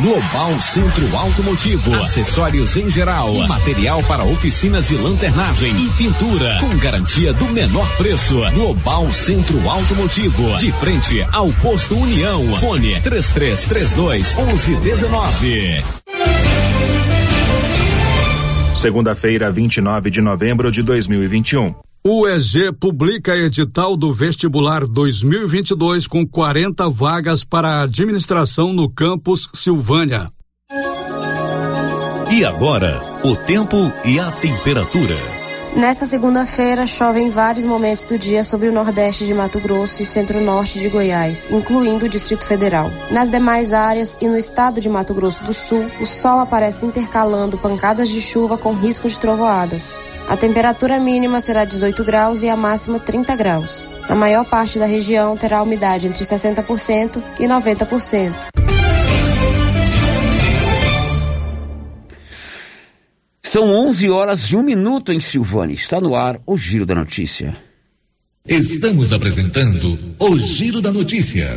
Global Centro Automotivo, acessórios em geral, material para oficinas de lanternagem e pintura, com garantia do menor preço. Global Centro Automotivo, de frente ao posto União. Fone 3332 1119. Segunda-feira, 29 de novembro de 2021. O EG publica edital do vestibular 2022 com 40 vagas para administração no campus Silvânia. E agora, o tempo e a temperatura. Nesta segunda-feira, chove em vários momentos do dia sobre o nordeste de Mato Grosso e centro-norte de Goiás, incluindo o Distrito Federal. Nas demais áreas e no estado de Mato Grosso do Sul, o sol aparece intercalando pancadas de chuva com risco de trovoadas. A temperatura mínima será 18 graus e a máxima 30 graus. A maior parte da região terá umidade entre 60% e 90%. São 11 horas e um minuto em Silvânia. Está no ar o Giro da Notícia. Estamos apresentando o Giro da Notícia.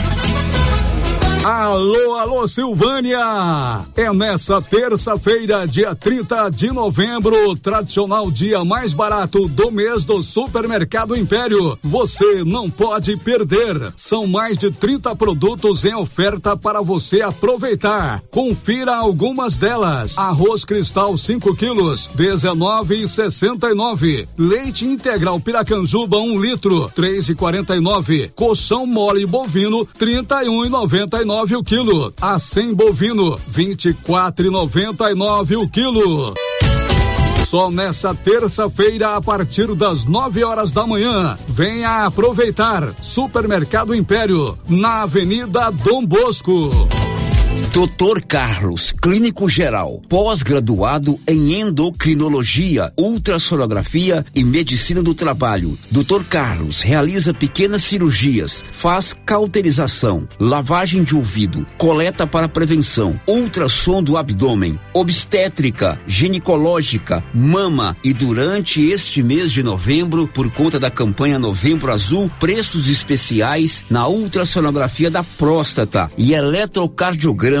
Alô, alô, Silvânia! É nessa terça-feira, dia 30 de novembro, tradicional dia mais barato do mês do Supermercado Império. Você não pode perder. São mais de 30 produtos em oferta para você aproveitar. Confira algumas delas: arroz cristal 5 quilos, 19,69. Leite integral Piracanjuba 1 um litro, 3,49. Colchão mole bovino 31,99 nove o quilo. A 100 bovino, vinte e quatro e noventa e nove o quilo. Só nessa terça-feira, a partir das 9 horas da manhã. Venha aproveitar. Supermercado Império, na Avenida Dom Bosco. Doutor Carlos, clínico geral, pós-graduado em endocrinologia, ultrassonografia e medicina do trabalho. Doutor Carlos realiza pequenas cirurgias, faz cauterização, lavagem de ouvido, coleta para prevenção, ultrassom do abdômen, obstétrica, ginecológica, mama e durante este mês de novembro, por conta da campanha Novembro Azul, preços especiais na ultrassonografia da próstata e eletrocardiograma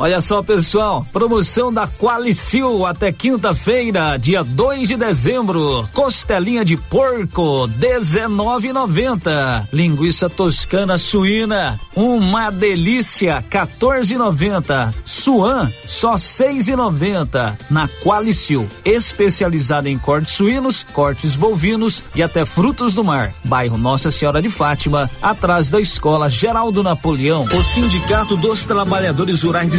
Olha só, pessoal, promoção da Qualicil até quinta-feira, dia 2 de dezembro. Costelinha de porco, 19,90. Linguiça toscana suína, uma delícia, 14,90. Suan, só 6,90. Na Qualicil, especializada em cortes suínos, cortes bovinos e até frutos do mar. Bairro Nossa Senhora de Fátima, atrás da Escola Geraldo Napoleão. O Sindicato dos Trabalhadores Rurais de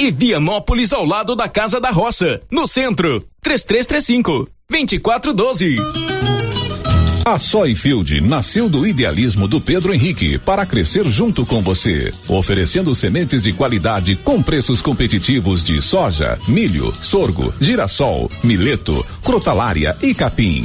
e Vianópolis ao lado da Casa da Roça, no centro. 3335 2412. A Soyfield nasceu do idealismo do Pedro Henrique para crescer junto com você, oferecendo sementes de qualidade com preços competitivos de soja, milho, sorgo, girassol, mileto, crotalária e capim.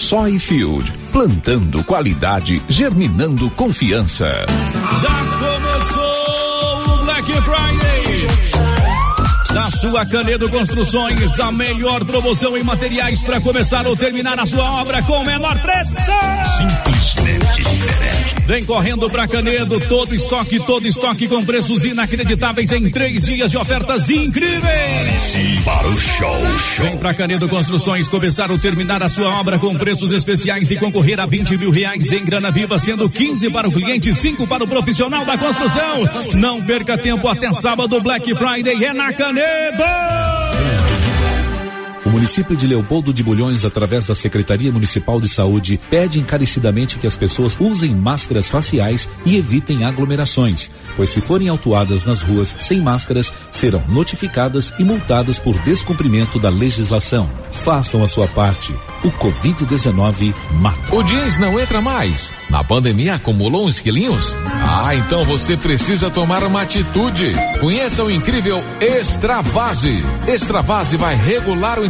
Soyfield, plantando qualidade, germinando confiança. Já Da sua Canedo Construções, a melhor promoção em materiais para começar ou terminar a sua obra com o menor preço. Simplesmente diferente. Vem correndo para Canedo, todo estoque, todo estoque com preços inacreditáveis em três dias de ofertas incríveis. Para o show, show. Vem para Canedo Construções começar ou terminar a sua obra com preços especiais e concorrer a 20 mil reais em grana viva, sendo 15 para o cliente, 5 para o profissional da construção. Não perca tempo até sábado, Black Friday é na Canedo. Bebo! O município de Leopoldo de Bulhões, através da Secretaria Municipal de Saúde, pede encarecidamente que as pessoas usem máscaras faciais e evitem aglomerações, pois se forem autuadas nas ruas sem máscaras, serão notificadas e multadas por descumprimento da legislação. Façam a sua parte. O Covid-19 mata. O jeans não entra mais. Na pandemia acumulou uns quilinhos? Ah, então você precisa tomar uma atitude. Conheça o incrível Extravase. Extravase vai regular o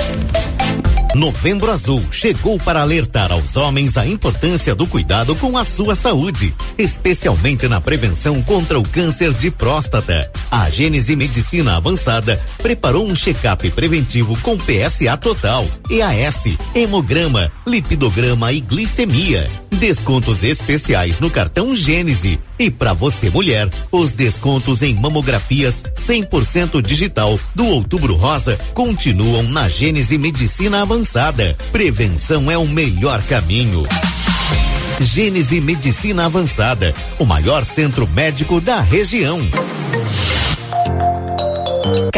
Novembro Azul chegou para alertar aos homens a importância do cuidado com a sua saúde, especialmente na prevenção contra o câncer de próstata. A Gênese Medicina Avançada preparou um check-up preventivo com PSA total, EAS, hemograma, lipidograma e glicemia. Descontos especiais no cartão Gênese. E para você mulher, os descontos em mamografias 100% digital do Outubro Rosa continuam na Gênese Medicina Avançada avançada. Prevenção é o melhor caminho. Gênese Medicina Avançada, o maior centro médico da região.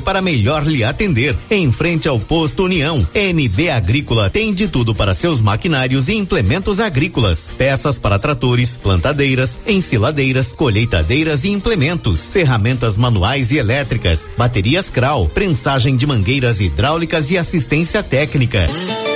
para melhor lhe atender, em frente ao posto União. NB Agrícola tem de tudo para seus maquinários e implementos agrícolas, peças para tratores, plantadeiras, ensiladeiras, colheitadeiras e implementos, ferramentas manuais e elétricas, baterias Kral, prensagem de mangueiras hidráulicas e assistência técnica.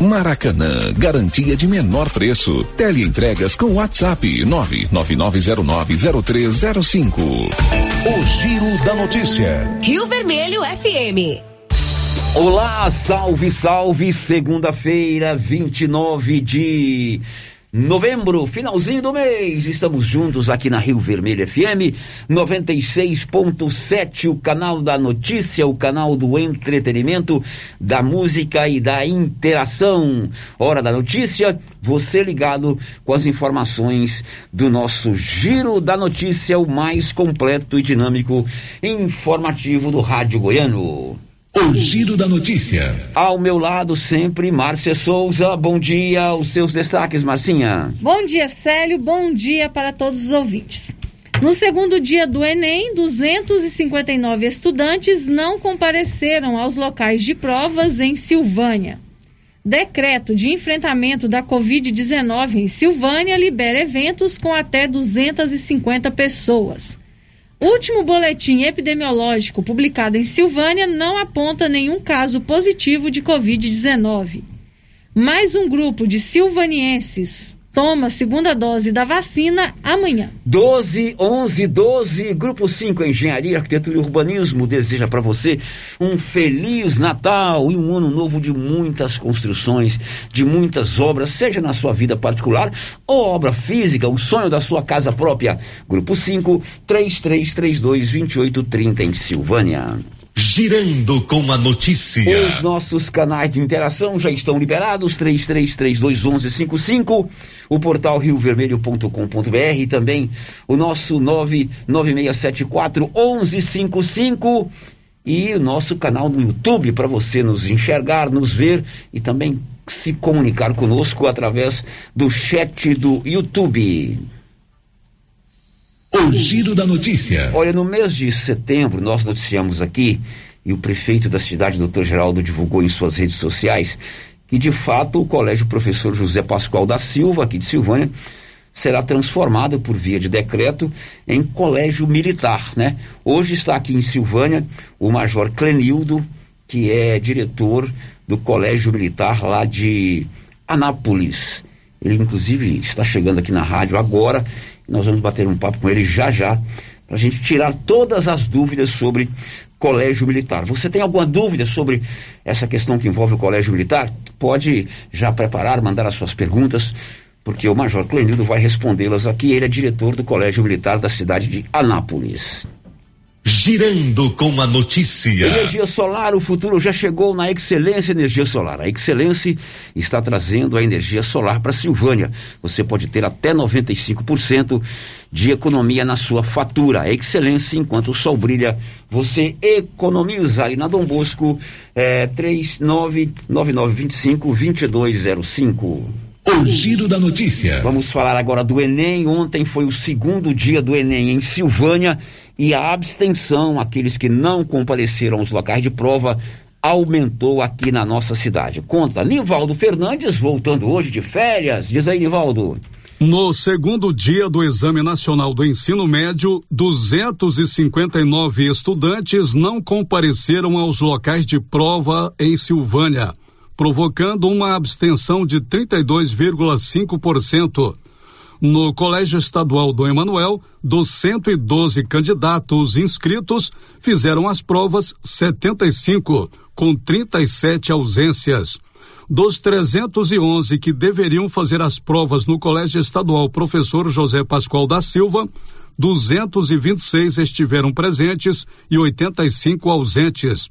Maracanã, garantia de menor preço. Teleentregas com WhatsApp 999090305. O Giro da Notícia. Rio Vermelho FM. Olá, salve, salve, segunda-feira, 29 de novembro, finalzinho do mês. Estamos juntos aqui na Rio Vermelho FM 96.7, o canal da notícia, o canal do entretenimento, da música e da interação. Hora da notícia, você ligado com as informações do nosso Giro da Notícia, o mais completo e dinâmico informativo do Rádio Goiano. O Giro da Notícia. Ao meu lado sempre, Márcia Souza. Bom dia, os seus destaques, Marcinha. Bom dia, Célio. Bom dia para todos os ouvintes. No segundo dia do Enem, 259 estudantes não compareceram aos locais de provas em Silvânia. Decreto de enfrentamento da Covid-19 em Silvânia libera eventos com até 250 pessoas. Último boletim epidemiológico publicado em Silvânia não aponta nenhum caso positivo de Covid-19. Mais um grupo de silvanienses toma a segunda dose da vacina amanhã. 12, 11, 12, Grupo 5 Engenharia, Arquitetura e Urbanismo deseja para você um feliz Natal e um ano novo de muitas construções, de muitas obras, seja na sua vida particular ou obra física, o sonho da sua casa própria. Grupo 5, 3332 2830 em Silvânia. Girando com a notícia. Os nossos canais de interação já estão liberados, 33321155, o portal riovermelho.com.br e também o nosso 996741155 e o nosso canal no YouTube para você nos enxergar, nos ver e também se comunicar conosco através do chat do YouTube. O Giro da Notícia. Olha, no mês de setembro nós noticiamos aqui, e o prefeito da cidade, doutor Geraldo, divulgou em suas redes sociais, que de fato o Colégio Professor José Pascoal da Silva, aqui de Silvânia, será transformado por via de decreto em colégio militar, né? Hoje está aqui em Silvânia o Major Clenildo, que é diretor do Colégio Militar lá de Anápolis. Ele inclusive está chegando aqui na rádio agora nós vamos bater um papo com ele já já, para a gente tirar todas as dúvidas sobre colégio militar. Você tem alguma dúvida sobre essa questão que envolve o colégio militar? Pode já preparar, mandar as suas perguntas, porque o Major Clenildo vai respondê-las aqui. Ele é diretor do colégio militar da cidade de Anápolis. Girando com a notícia. Energia solar, o futuro já chegou na Excelência Energia Solar. A Excelência está trazendo a energia solar para Silvânia. Você pode ter até 95% de economia na sua fatura. A Excelência, enquanto o sol brilha, você economiza. Ali na Dom Bosco, é 399925-2205. O Giro da Notícia. Vamos falar agora do Enem. Ontem foi o segundo dia do Enem em Silvânia e a abstenção, aqueles que não compareceram aos locais de prova, aumentou aqui na nossa cidade. Conta Nivaldo Fernandes, voltando hoje de férias. Diz aí, Nivaldo. No segundo dia do Exame Nacional do Ensino Médio, 259 estudantes não compareceram aos locais de prova em Silvânia, provocando uma abstenção de 32,5%. No Colégio Estadual do Emanuel, dos 112 candidatos inscritos, fizeram as provas 75, com 37 ausências. Dos 311 que deveriam fazer as provas no Colégio Estadual Professor José Pascoal da Silva, 226 estiveram presentes e 85 ausentes.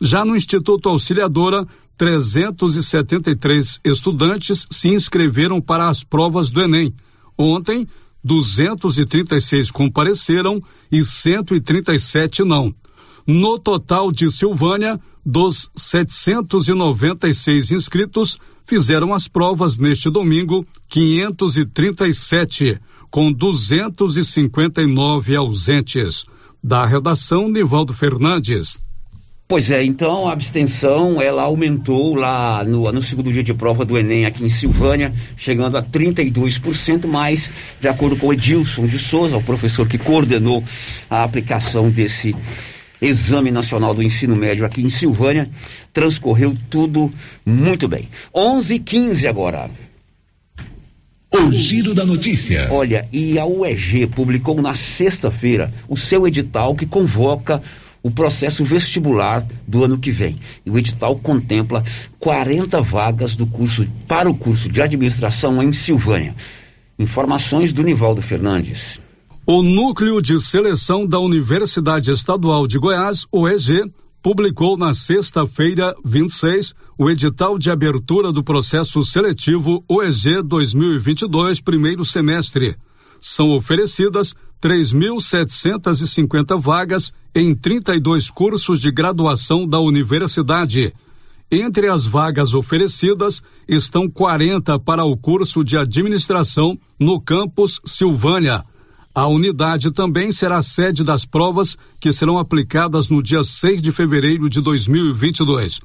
Já no Instituto Auxiliadora, 373 estudantes se inscreveram para as provas do Enem. Ontem, 236 compareceram e 137 não. No total de Silvânia, dos 796 inscritos, fizeram as provas neste domingo 537, com 259 ausentes. Da redação, Nivaldo Fernandes. Pois é, então a abstenção ela aumentou lá no, no segundo dia de prova do Enem aqui em Silvânia, chegando a 32%, mas de acordo com o Edilson de Souza, o professor que coordenou a aplicação desse Exame Nacional do Ensino Médio aqui em Silvânia, transcorreu tudo muito bem. 11:15 agora. O giro da notícia. Olha, e a UEG publicou na sexta-feira o seu edital que convoca o processo vestibular do ano que vem. E o edital contempla 40 vagas do curso para o curso de administração em Silvânia. Informações do Nivaldo Fernandes. O Núcleo de Seleção da Universidade Estadual de Goiás, OEG, publicou na sexta-feira, 26, o edital de abertura do processo seletivo OEG 2022, primeiro semestre são oferecidas 3.750 vagas em 32 cursos de graduação da universidade. Entre as vagas oferecidas estão 40 para o curso de administração no campus Silvânia. A unidade também será sede das provas que serão aplicadas no dia 6 de fevereiro de 2022.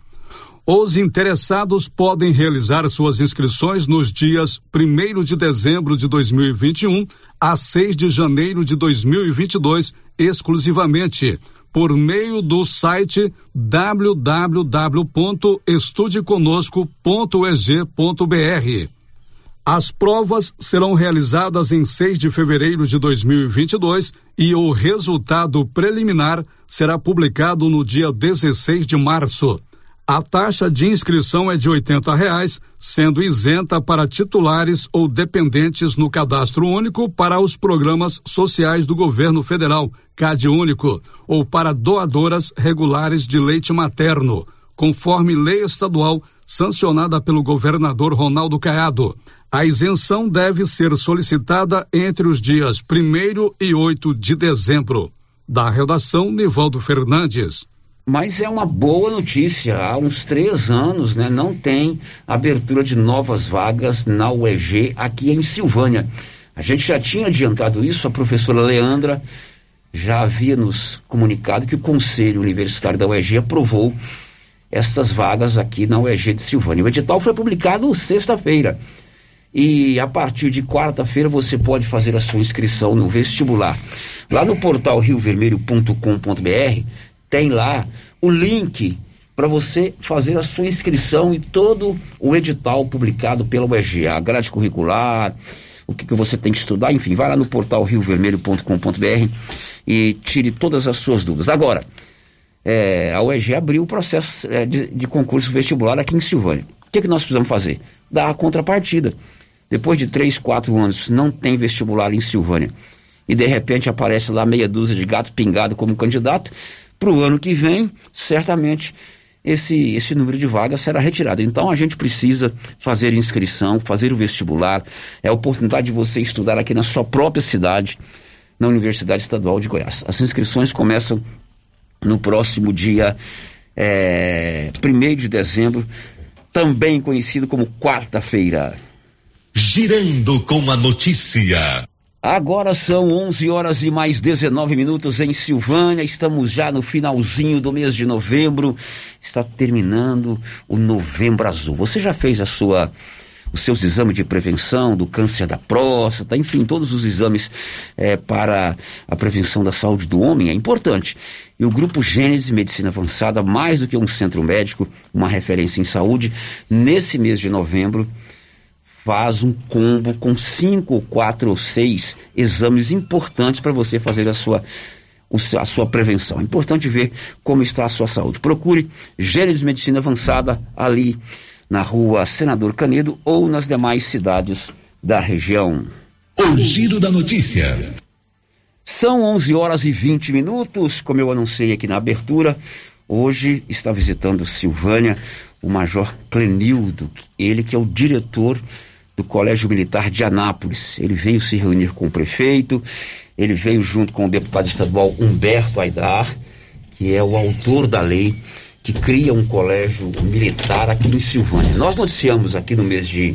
Os interessados podem realizar suas inscrições nos dias 1 de dezembro de 2021 a 6 de janeiro de 2022, exclusivamente por meio do site www.estudeconosco.eg.br. As provas serão realizadas em 6 de fevereiro de 2022 e o resultado preliminar será publicado no dia 16 de março. A taxa de inscrição é de R$ reais, sendo isenta para titulares ou dependentes no cadastro único para os programas sociais do governo federal, CAD único, ou para doadoras regulares de leite materno, conforme lei estadual sancionada pelo governador Ronaldo Caiado. A isenção deve ser solicitada entre os dias 1 e 8 de dezembro. Da redação, Nivaldo Fernandes. Mas é uma boa notícia. Há uns três anos, né, não tem abertura de novas vagas na UEG aqui em Silvânia. A gente já tinha adiantado isso, a professora Leandra já havia nos comunicado que o Conselho Universitário da UEG aprovou essas vagas aqui na UEG de Silvânia. O edital foi publicado sexta-feira. E a partir de quarta-feira você pode fazer a sua inscrição no vestibular. Lá no portal riovermelho.com.br tem lá o link para você fazer a sua inscrição e todo o edital publicado pela UEG, a grade curricular, o que, que você tem que estudar, enfim, vai lá no portal riovermelho.com.br e tire todas as suas dúvidas. Agora, é, a UEG abriu o processo é, de, de, concurso vestibular aqui em Silvânia. O que, que nós precisamos fazer? Dar a contrapartida. Depois de três, quatro anos, não tem vestibular em Silvânia. E de repente aparece lá meia dúzia de gato pingado como candidato para o ano que vem, certamente esse, esse número de vagas será retirado. Então a gente precisa fazer inscrição, fazer o vestibular. É a oportunidade de você estudar aqui na sua própria cidade, na Universidade Estadual de Goiás. As inscrições começam no próximo dia é, 1 de dezembro, também conhecido como quarta-feira. Girando com a notícia. Agora são 11 horas e mais 19 minutos em Silvânia. Estamos já no finalzinho do mês de novembro. Está terminando o Novembro Azul. Você já fez a sua os seus exames de prevenção do câncer da próstata, enfim, todos os exames é, para a prevenção da saúde do homem é importante. E o Grupo Gênesis Medicina Avançada, mais do que um centro médico, uma referência em saúde, nesse mês de novembro, faz um combo com cinco, quatro ou seis exames importantes para você fazer a sua, a sua prevenção. É importante ver como está a sua saúde. Procure Gênesis Medicina Avançada ali na rua Senador Canedo ou nas demais cidades da região. O giro da notícia. São 11 horas e 20 minutos, como eu anunciei aqui na abertura. Hoje está visitando Silvânia o Major Clenildo, ele que é o diretor do Colégio Militar de Anápolis. Ele veio se reunir com o prefeito, ele veio junto com o deputado estadual Humberto Aidar, que é o autor da lei que cria um colégio militar aqui em Silvânia. Nós noticiamos aqui no mês de,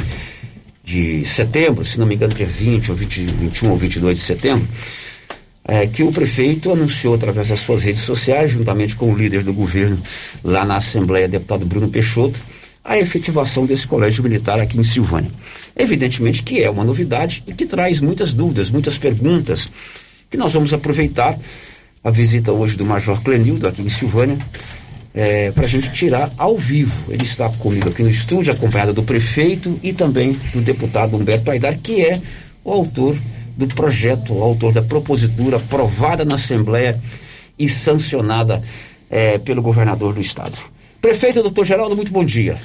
de setembro, se não me engano, dia 20 ou 20, 21 ou 22 de setembro, é, que o prefeito anunciou através das suas redes sociais, juntamente com o líder do governo lá na Assembleia, deputado Bruno Peixoto, a efetivação desse colégio militar aqui em Silvânia. Evidentemente que é uma novidade e que traz muitas dúvidas, muitas perguntas, que nós vamos aproveitar a visita hoje do Major Clenildo aqui em Silvânia, é, para a gente tirar ao vivo. Ele está comigo aqui no estúdio, acompanhado do prefeito e também do deputado Humberto Aidar, que é o autor do projeto, o autor da propositura aprovada na Assembleia e sancionada é, pelo governador do estado. Prefeito doutor Geraldo, muito bom dia.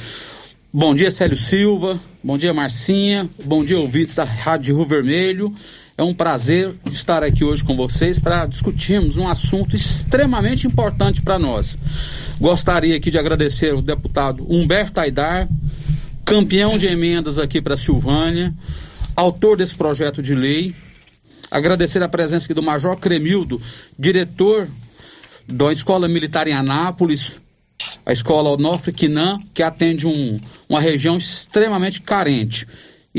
Bom dia, Célio Silva. Bom dia, Marcinha. Bom dia, ouvintes da Rádio Rio Vermelho. É um prazer estar aqui hoje com vocês para discutirmos um assunto extremamente importante para nós. Gostaria aqui de agradecer o deputado Humberto Aidar, campeão de emendas aqui para Silvânia, autor desse projeto de lei. Agradecer a presença aqui do Major Cremildo, diretor da Escola Militar em Anápolis, a Escola Onofre Quinan, que atende um, uma região extremamente carente.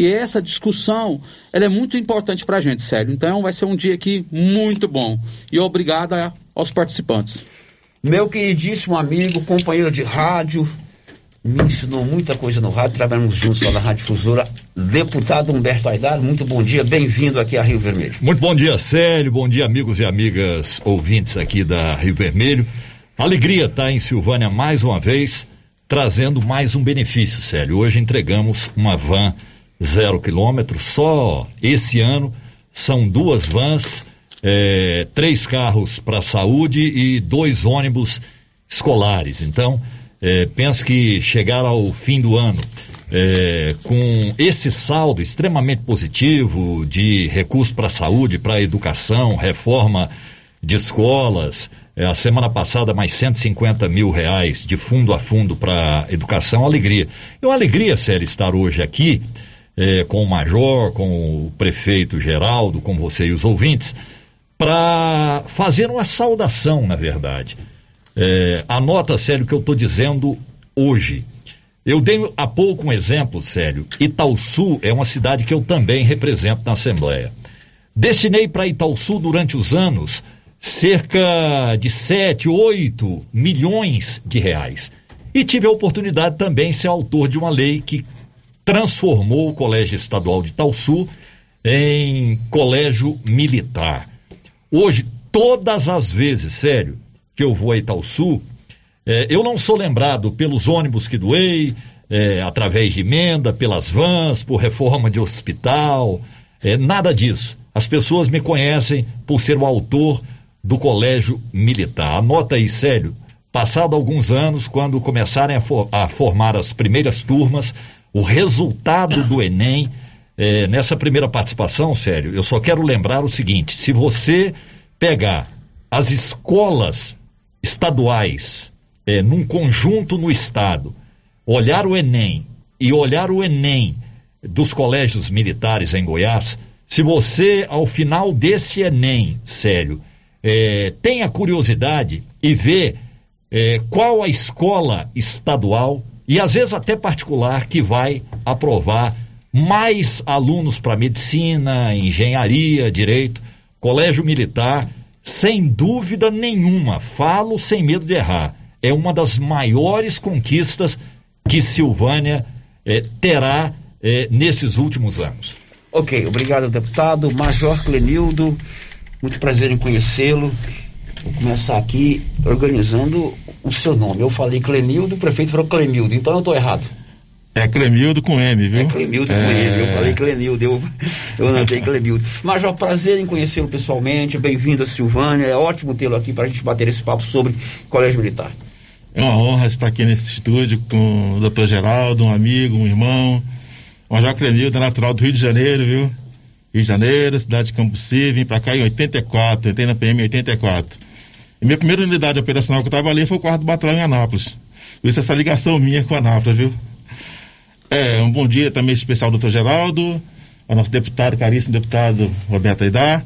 E essa discussão, ela é muito importante para a gente, sério. Então vai ser um dia aqui muito bom. E obrigado aos participantes. Meu queridíssimo amigo, companheiro de rádio, me ensinou muita coisa no rádio, trabalhamos juntos lá na Rádio Fusora. Deputado Humberto Aidar, muito bom dia, bem-vindo aqui a Rio Vermelho. Muito bom dia, Célio, bom dia, amigos e amigas ouvintes aqui da Rio Vermelho. Alegria estar tá em Silvânia mais uma vez, trazendo mais um benefício, Célio. Hoje entregamos uma van zero quilômetro, só esse ano são duas vans, é, três carros para saúde e dois ônibus escolares. Então, é, penso que chegar ao fim do ano é, com esse saldo extremamente positivo de recursos para saúde, para educação, reforma de escolas, é, a semana passada mais 150 mil reais de fundo a fundo para educação, alegria. É uma alegria, sério, estar hoje aqui é, com o Major, com o prefeito Geraldo, com você e os ouvintes, para fazer uma saudação, na verdade. É, anota, Sério, o que eu estou dizendo hoje. Eu dei há pouco um exemplo, Sério. Itaúsu é uma cidade que eu também represento na Assembleia. Destinei para Itaúsu durante os anos cerca de 7, 8 milhões de reais. E tive a oportunidade também de ser autor de uma lei que transformou o Colégio Estadual de Itaúsu em colégio militar. Hoje, todas as vezes, sério, que eu vou a Itaúsu, é, eu não sou lembrado pelos ônibus que doei, é, através de emenda, pelas vans, por reforma de hospital, é, nada disso. As pessoas me conhecem por ser o autor do Colégio Militar. Anota aí, sério, passado alguns anos, quando começarem a, for, a formar as primeiras turmas, o resultado do Enem, é, nessa primeira participação, sério, eu só quero lembrar o seguinte: se você pegar as escolas estaduais é, num conjunto no estado, olhar o Enem e olhar o Enem dos colégios militares em Goiás, se você, ao final desse Enem, sério, é, tem a curiosidade e vê é, qual a escola estadual e às vezes até particular que vai aprovar mais alunos para medicina, engenharia, direito, colégio militar sem dúvida nenhuma, falo sem medo de errar, é uma das maiores conquistas que Silvânia eh, terá eh, nesses últimos anos. Ok, obrigado, deputado. Major Clenildo, muito prazer em conhecê-lo. Vou começar aqui organizando o seu nome. Eu falei Clenildo, o prefeito falou Clenildo, então eu estou errado. É Clemildo com M, viu? É Clemildo é... com M, eu falei Clemildo, eu, eu anotei Clemildo. Major, prazer em conhecê-lo pessoalmente, bem-vindo a Silvânia, é ótimo tê-lo aqui para a gente bater esse papo sobre Colégio Militar. É uma honra estar aqui nesse estúdio com o doutor Geraldo, um amigo, um irmão, o Major Clenilda, natural do Rio de Janeiro, viu? Rio de Janeiro, cidade de Cambuci, vim para cá em 84, entrei na PM em 84. Minha primeira unidade operacional que eu ali foi o quarto batalhão em Anápolis. Isso essa ligação minha com Anápolis, viu? É, um bom dia também especial ao doutor Geraldo, ao nosso deputado, caríssimo deputado Roberto Aidar.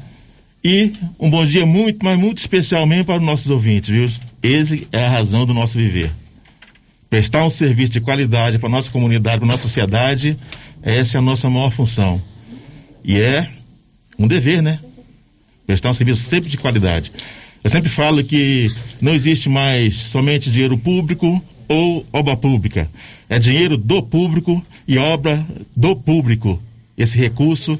E um bom dia muito, mas muito especialmente para os nossos ouvintes, viu? Esse é a razão do nosso viver. Prestar um serviço de qualidade para a nossa comunidade, para a nossa sociedade, essa é a nossa maior função. E é um dever, né? Prestar um serviço sempre de qualidade. Eu sempre falo que não existe mais somente dinheiro público ou obra pública. É dinheiro do público e obra do público. Esse recurso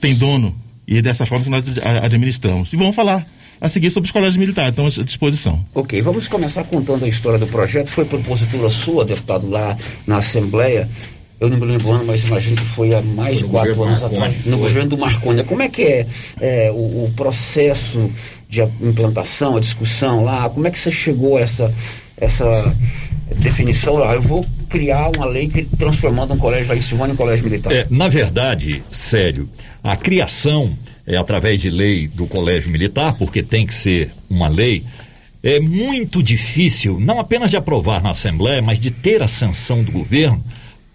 tem dono e é dessa forma que nós administramos. E vamos falar a seguir sobre os colégios militares, estamos à disposição. Ok, vamos começar contando a história do projeto. Foi propositura sua, deputado, lá na Assembleia. Eu não me lembro o ano, mas imagino que foi há mais de quatro anos Marconi, atrás, no foi. governo do Marconi. Como é que é, é o, o, processo de implantação, a discussão lá? Como é que você chegou a essa, essa definição lá? Eu vou criar uma lei que, transformando um colégio lá em Silvânia em colégio militar. É, na verdade, sério, a criação é, através de lei do colégio militar, porque tem que ser uma lei, é muito difícil, não apenas de aprovar na Assembleia, mas de ter a sanção do governo,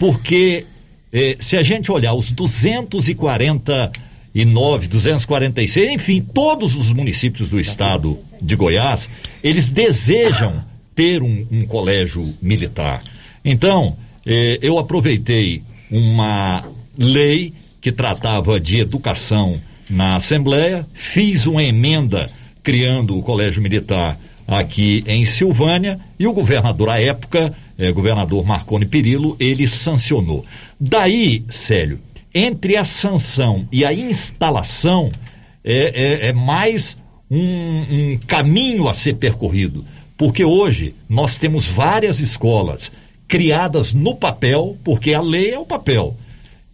porque é, se a gente olhar os 249, 246, enfim, todos os municípios do estado de Goiás, eles desejam ter um, um colégio militar. Então, eh, eu aproveitei uma lei que tratava de educação na Assembleia, fiz uma emenda criando o Colégio Militar aqui em Silvânia e o governador à época, eh, governador Marconi Perillo, ele sancionou. Daí, Célio, entre a sanção e a instalação é, é, é mais um, um caminho a ser percorrido, porque hoje nós temos várias escolas criadas no papel, porque a lei é o papel,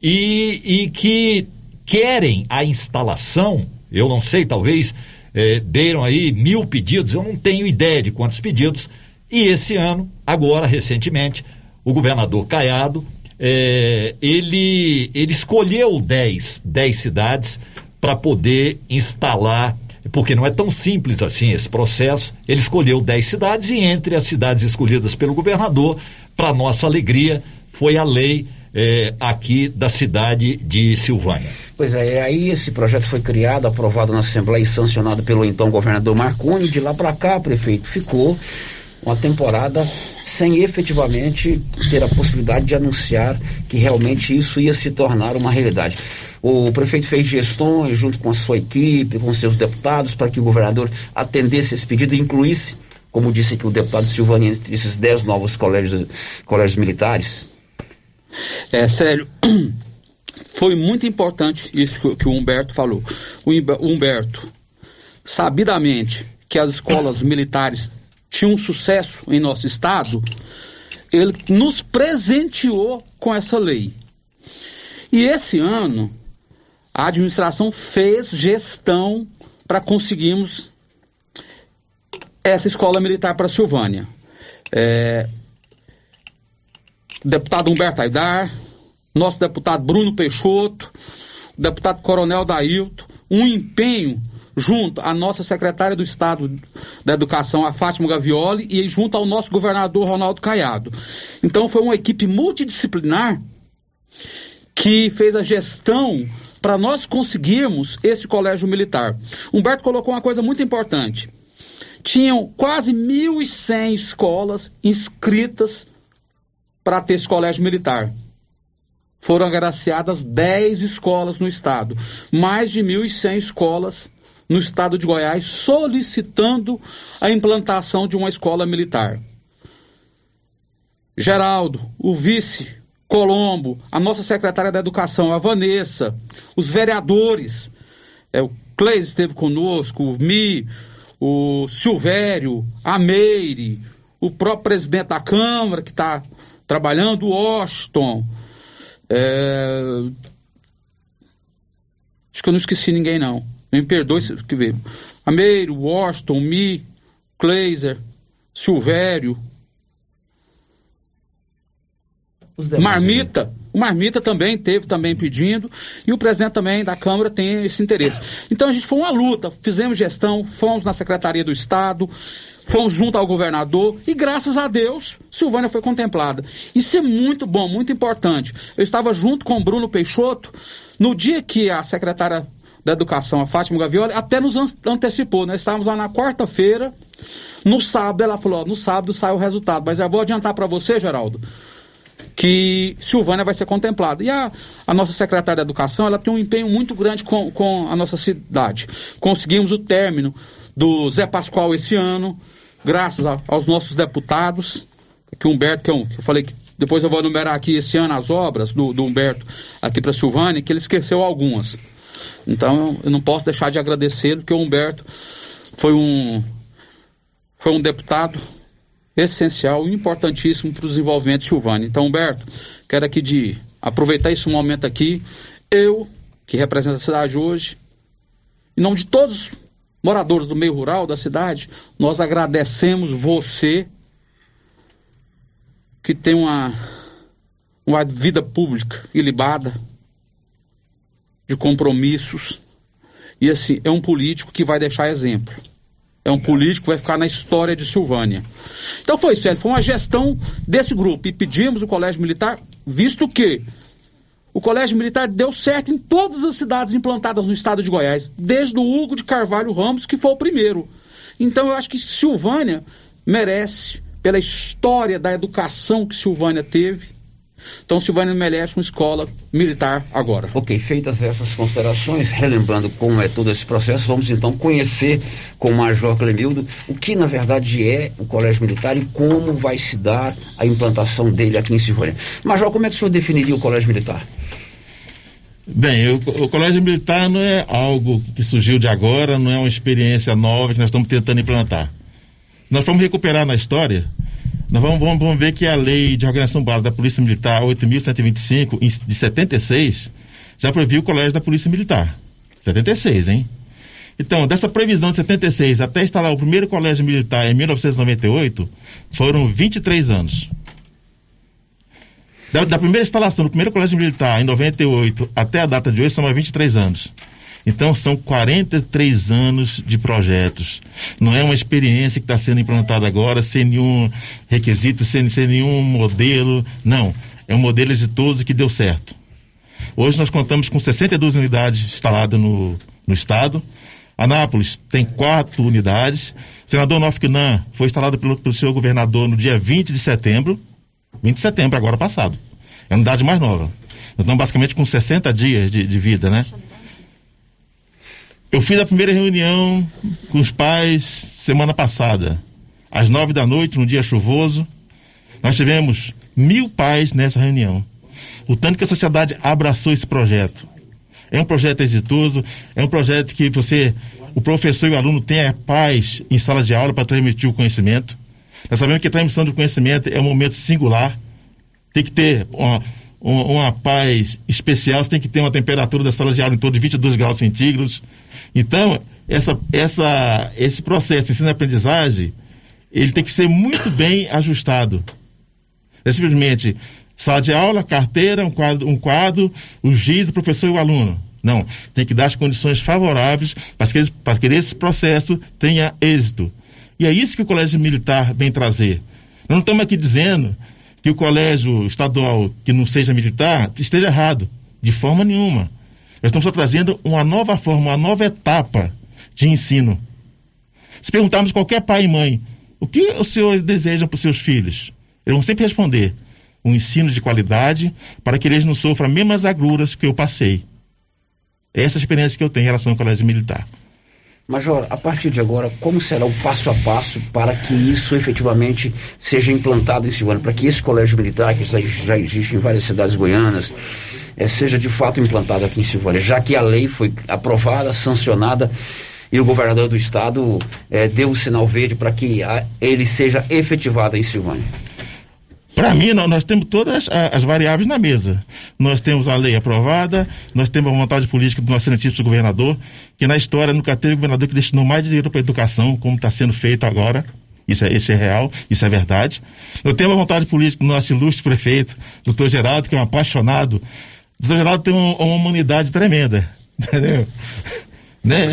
e, e que querem a instalação, eu não sei, talvez é, deram aí mil pedidos, eu não tenho ideia de quantos pedidos, e esse ano, agora, recentemente, o governador Caiado, é, ele, ele escolheu 10, 10 cidades para poder instalar porque não é tão simples assim esse processo. Ele escolheu 10 cidades e entre as cidades escolhidas pelo governador, para nossa alegria, foi a lei é, aqui da cidade de Silvânia. Pois é, aí esse projeto foi criado, aprovado na Assembleia e sancionado pelo então governador Marconi. De lá para cá, prefeito ficou uma temporada sem efetivamente ter a possibilidade de anunciar que realmente isso ia se tornar uma realidade. O prefeito fez gestões junto com a sua equipe, com seus deputados, para que o governador atendesse esse pedido e incluísse como disse aqui o deputado Silvani, entre esses dez novos colégios, colégios militares? É, sério, foi muito importante isso que o Humberto falou. O Humberto, sabidamente que as escolas militares tinham sucesso em nosso estado, ele nos presenteou com essa lei. E esse ano, a administração fez gestão para conseguirmos essa escola militar para Silvânia. É, deputado Humberto Aidar, nosso deputado Bruno Peixoto, deputado Coronel Dailton, um empenho junto à nossa secretária do Estado da Educação, a Fátima Gavioli, e junto ao nosso governador Ronaldo Caiado. Então foi uma equipe multidisciplinar que fez a gestão para nós conseguirmos esse colégio militar. Humberto colocou uma coisa muito importante tinham quase 1.100 escolas inscritas para ter esse colégio militar. Foram agraciadas 10 escolas no estado, mais de 1.100 escolas no estado de Goiás solicitando a implantação de uma escola militar. Geraldo, o vice Colombo, a nossa secretária da Educação, a Vanessa, os vereadores, é, o Cleis esteve conosco, o Mi, o Silvério, a Meire, o próprio presidente da Câmara que está trabalhando, o Washington. É... Acho que eu não esqueci ninguém, não. Me perdoe se que ver. A Meire, o Washington, Mi, Kleiser, Silvério, Marmita, o Marmita também teve também pedindo e o presidente também da Câmara tem esse interesse. Então a gente foi uma luta, fizemos gestão, fomos na Secretaria do Estado, fomos junto ao governador e graças a Deus Silvânia foi contemplada. Isso é muito bom, muito importante. Eu estava junto com o Bruno Peixoto no dia que a secretária da Educação, a Fátima Gavioli, até nos antecipou. Nós estávamos lá na quarta-feira, no sábado ela falou, ó, no sábado sai o resultado, mas eu vou adiantar para você, Geraldo, que Silvânia vai ser contemplada. E a, a nossa secretária de Educação, ela tem um empenho muito grande com, com a nossa cidade. Conseguimos o término do Zé Pascoal esse ano, graças a, aos nossos deputados, que o Humberto, que eu, que eu falei que depois eu vou enumerar aqui esse ano as obras do, do Humberto aqui para Silvânia, que ele esqueceu algumas. Então eu não posso deixar de agradecer, porque o Humberto foi um, foi um deputado essencial e importantíssimo para o desenvolvimento de Silvânia. Então, Humberto, quero aqui de aproveitar esse momento aqui, eu, que represento a cidade hoje, em nome de todos os moradores do meio rural da cidade, nós agradecemos você que tem uma, uma vida pública ilibada, de compromissos, e assim, é um político que vai deixar exemplo. É um político que vai ficar na história de Silvânia. Então foi, Célio, foi uma gestão desse grupo. E pedimos o Colégio Militar, visto que o Colégio Militar deu certo em todas as cidades implantadas no estado de Goiás, desde o Hugo de Carvalho Ramos, que foi o primeiro. Então eu acho que Silvânia merece, pela história da educação que Silvânia teve, então, Silvânia merece uma escola militar agora. Ok, feitas essas considerações, relembrando como é todo esse processo, vamos então conhecer com o Major Clemildo o que na verdade é o Colégio Militar e como vai se dar a implantação dele aqui em Silvânia. Major, como é que o senhor definiria o Colégio Militar? Bem, o, o, Colégio Militar não é algo que surgiu de agora, não é uma experiência nova que nós estamos tentando implantar. Nós vamos recuperar na história nós vamos, vamos, vamos ver que a lei de organização básica da Polícia Militar 8.125, de 76, já previu o colégio da Polícia Militar. 76, hein? Então, dessa previsão de 76 até instalar o primeiro colégio militar em 1998, foram 23 anos. Da, da primeira instalação do primeiro colégio militar em 98 até a data de hoje, são mais 23 anos. Então são 43 anos de projetos. Não é uma experiência que está sendo implantada agora sem nenhum requisito, sem, sem nenhum modelo. Não. É um modelo exitoso que deu certo. Hoje nós contamos com 62 unidades instaladas no, no estado. Anápolis tem quatro unidades. Senador Nofquinan foi instalado pelo, pelo senhor governador no dia 20 de setembro. 20 de setembro, agora passado. É a unidade mais nova. Estamos basicamente com 60 dias de, de vida, né? Eu fiz a primeira reunião com os pais semana passada, às nove da noite, num dia chuvoso. Nós tivemos mil pais nessa reunião. O tanto que a sociedade abraçou esse projeto. É um projeto exitoso, é um projeto que você, o professor e o aluno têm paz em sala de aula para transmitir o conhecimento. Nós sabemos que a transmissão do conhecimento é um momento singular. Tem que ter uma, uma, uma paz especial, você tem que ter uma temperatura da sala de aula em torno de 22 graus centígrados. Então, essa, essa, esse processo de ensino-aprendizagem, ele tem que ser muito bem ajustado. É simplesmente sala de aula, carteira, um quadro, um quadro o giz, o professor e o aluno. Não, tem que dar as condições favoráveis para que, para que esse processo tenha êxito. E é isso que o Colégio Militar vem trazer. Nós não estamos aqui dizendo que o colégio estadual que não seja militar esteja errado, de forma nenhuma. Nós estamos só trazendo uma nova forma, uma nova etapa de ensino. Se perguntarmos qualquer pai e mãe, o que os senhores desejam para os seus filhos? Eles vão sempre responder: um ensino de qualidade para que eles não sofram as mesmas agruras que eu passei. Essa é a experiência que eu tenho em relação ao colégio militar. Major, a partir de agora, como será o passo a passo para que isso efetivamente seja implantado em Silvânia, para que esse colégio militar, que já, existe em várias cidades goianas, é, seja de fato implantado aqui em Silvânia, já que a lei foi aprovada, sancionada e o governador do estado é, deu o sinal verde para que a, ele seja efetivado em Silvânia? Para mim, nós, temos todas as variáveis na mesa. Nós temos a lei aprovada, nós temos a vontade política do nosso excelentíssimo governador, que na história nunca teve governador que destinou mais dinheiro para a educação, como está sendo feito agora. Isso é, isso é real, isso é verdade. Eu tenho uma vontade política do nosso ilustre prefeito, doutor Geraldo, que é um apaixonado. Doutor Geraldo tem uma, uma humanidade tremenda, entendeu? Né?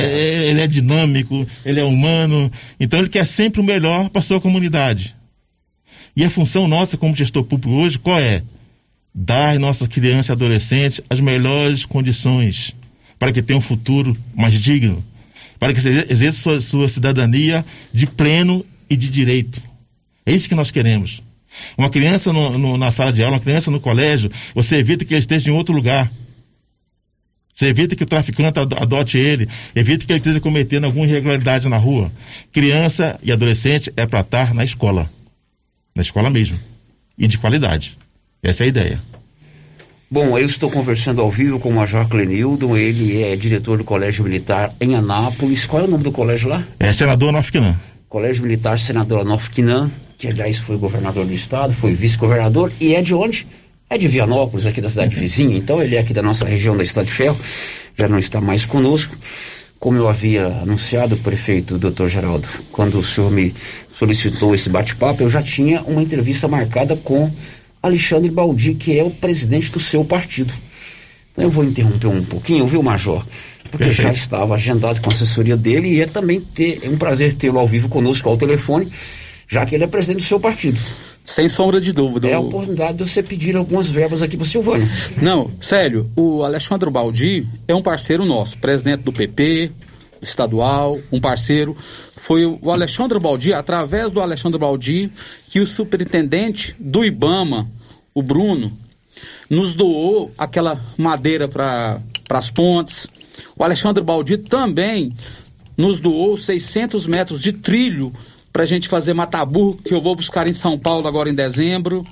Ele é dinâmico, ele é humano, então ele quer sempre o melhor para sua comunidade. E a função nossa como gestor público hoje, qual é? Dar às nossas crianças e adolescentes as melhores condições para que tenham um futuro mais digno, para que exerça sua, sua cidadania de pleno e de direito. É isso que nós queremos. Uma criança no, no, na sala de aula, uma criança no colégio, você evita que ele esteja em outro lugar. Você evita que o traficante adote ele, evita que ele esteja cometendo alguma irregularidade na rua. Criança e adolescente é para estar na escola. Na escola mesmo. E de qualidade. Essa é a ideia. Bom, eu estou conversando ao vivo com o Major Clenildo, ele é diretor do Colégio Militar em Anápolis. Qual é o nome do colégio lá? É Senador Anofquinan. Colégio Militar Senador Anofquinan, que aliás foi governador do estado, foi vice-governador e é de onde? É de Vianópolis, aqui da cidade vizinha, então ele é aqui da nossa região da Estado de Ferro, já não está mais conosco. Como eu havia anunciado, prefeito doutor Geraldo, quando o senhor me solicitou esse bate-papo, eu já tinha uma entrevista marcada com Alexandre Baldi, que é o presidente do seu partido. Então eu vou interromper um pouquinho, viu, Major? Porque Perfeito. já estava agendado com a assessoria dele e é também ter, é um prazer tê-lo ao vivo conosco ao telefone, já que ele é presidente do seu partido. Sem sombra de dúvida. É a oportunidade de você pedir algumas verbas aqui para Silvânia. Não, sério, o Alexandre Baldi é um parceiro nosso, presidente do PP, estadual, um parceiro. Foi o Alexandre Baldi, através do Alexandre Baldi, que o superintendente do Ibama, o Bruno, nos doou aquela madeira para as pontes. O Alexandre Baldi também nos doou 600 metros de trilho para a gente fazer Mataburro, que eu vou buscar em São Paulo agora em dezembro.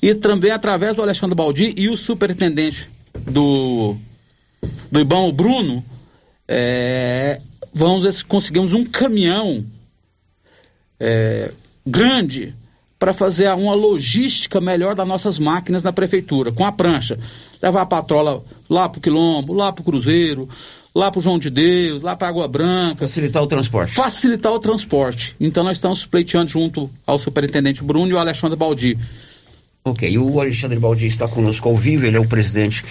E também através do Alexandre Baldi e o superintendente do, do IBAM, o Bruno, é, vamos conseguimos um caminhão é, grande para fazer uma logística melhor das nossas máquinas na prefeitura, com a prancha. Levar a patrola lá para o Quilombo, lá para o Cruzeiro, lá para o João de Deus, lá para Água Branca. Facilitar o transporte. Facilitar o transporte. Então nós estamos pleiteando junto ao superintendente Bruno e ao Alexandre Baldi. Ok, o Alexandre Baldi está conosco ao vivo, ele é o presidente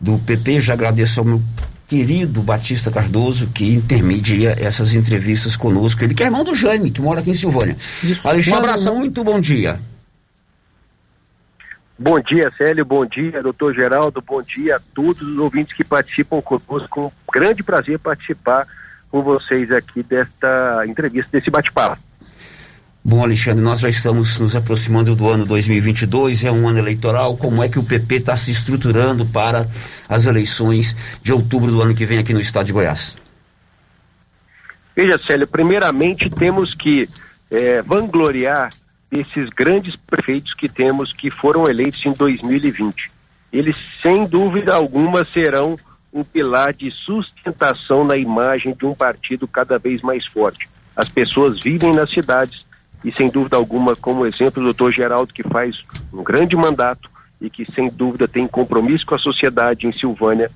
do PP. Já agradeço ao meu querido Batista Cardoso, que intermedia essas entrevistas conosco. Ele que é irmão do Jaime, que mora aqui em Silvânia. Isso. Alexandre, um abraço. muito bom dia. Bom dia, Célio. Bom dia, doutor Geraldo. Bom dia a todos os ouvintes que participam conosco. Com um grande prazer participar com vocês aqui desta entrevista, desse bate-papo. Bom, Alexandre, nós já estamos nos aproximando do ano 2022, é um ano eleitoral. Como é que o PP está se estruturando para as eleições de outubro do ano que vem aqui no estado de Goiás? Veja, Célio, primeiramente temos que é, vangloriar desses grandes prefeitos que temos que foram eleitos em 2020. Eles, sem dúvida alguma, serão um pilar de sustentação na imagem de um partido cada vez mais forte. As pessoas vivem nas cidades e, sem dúvida alguma, como exemplo, o doutor Geraldo, que faz um grande mandato e que, sem dúvida, tem compromisso com a sociedade em Silvânia,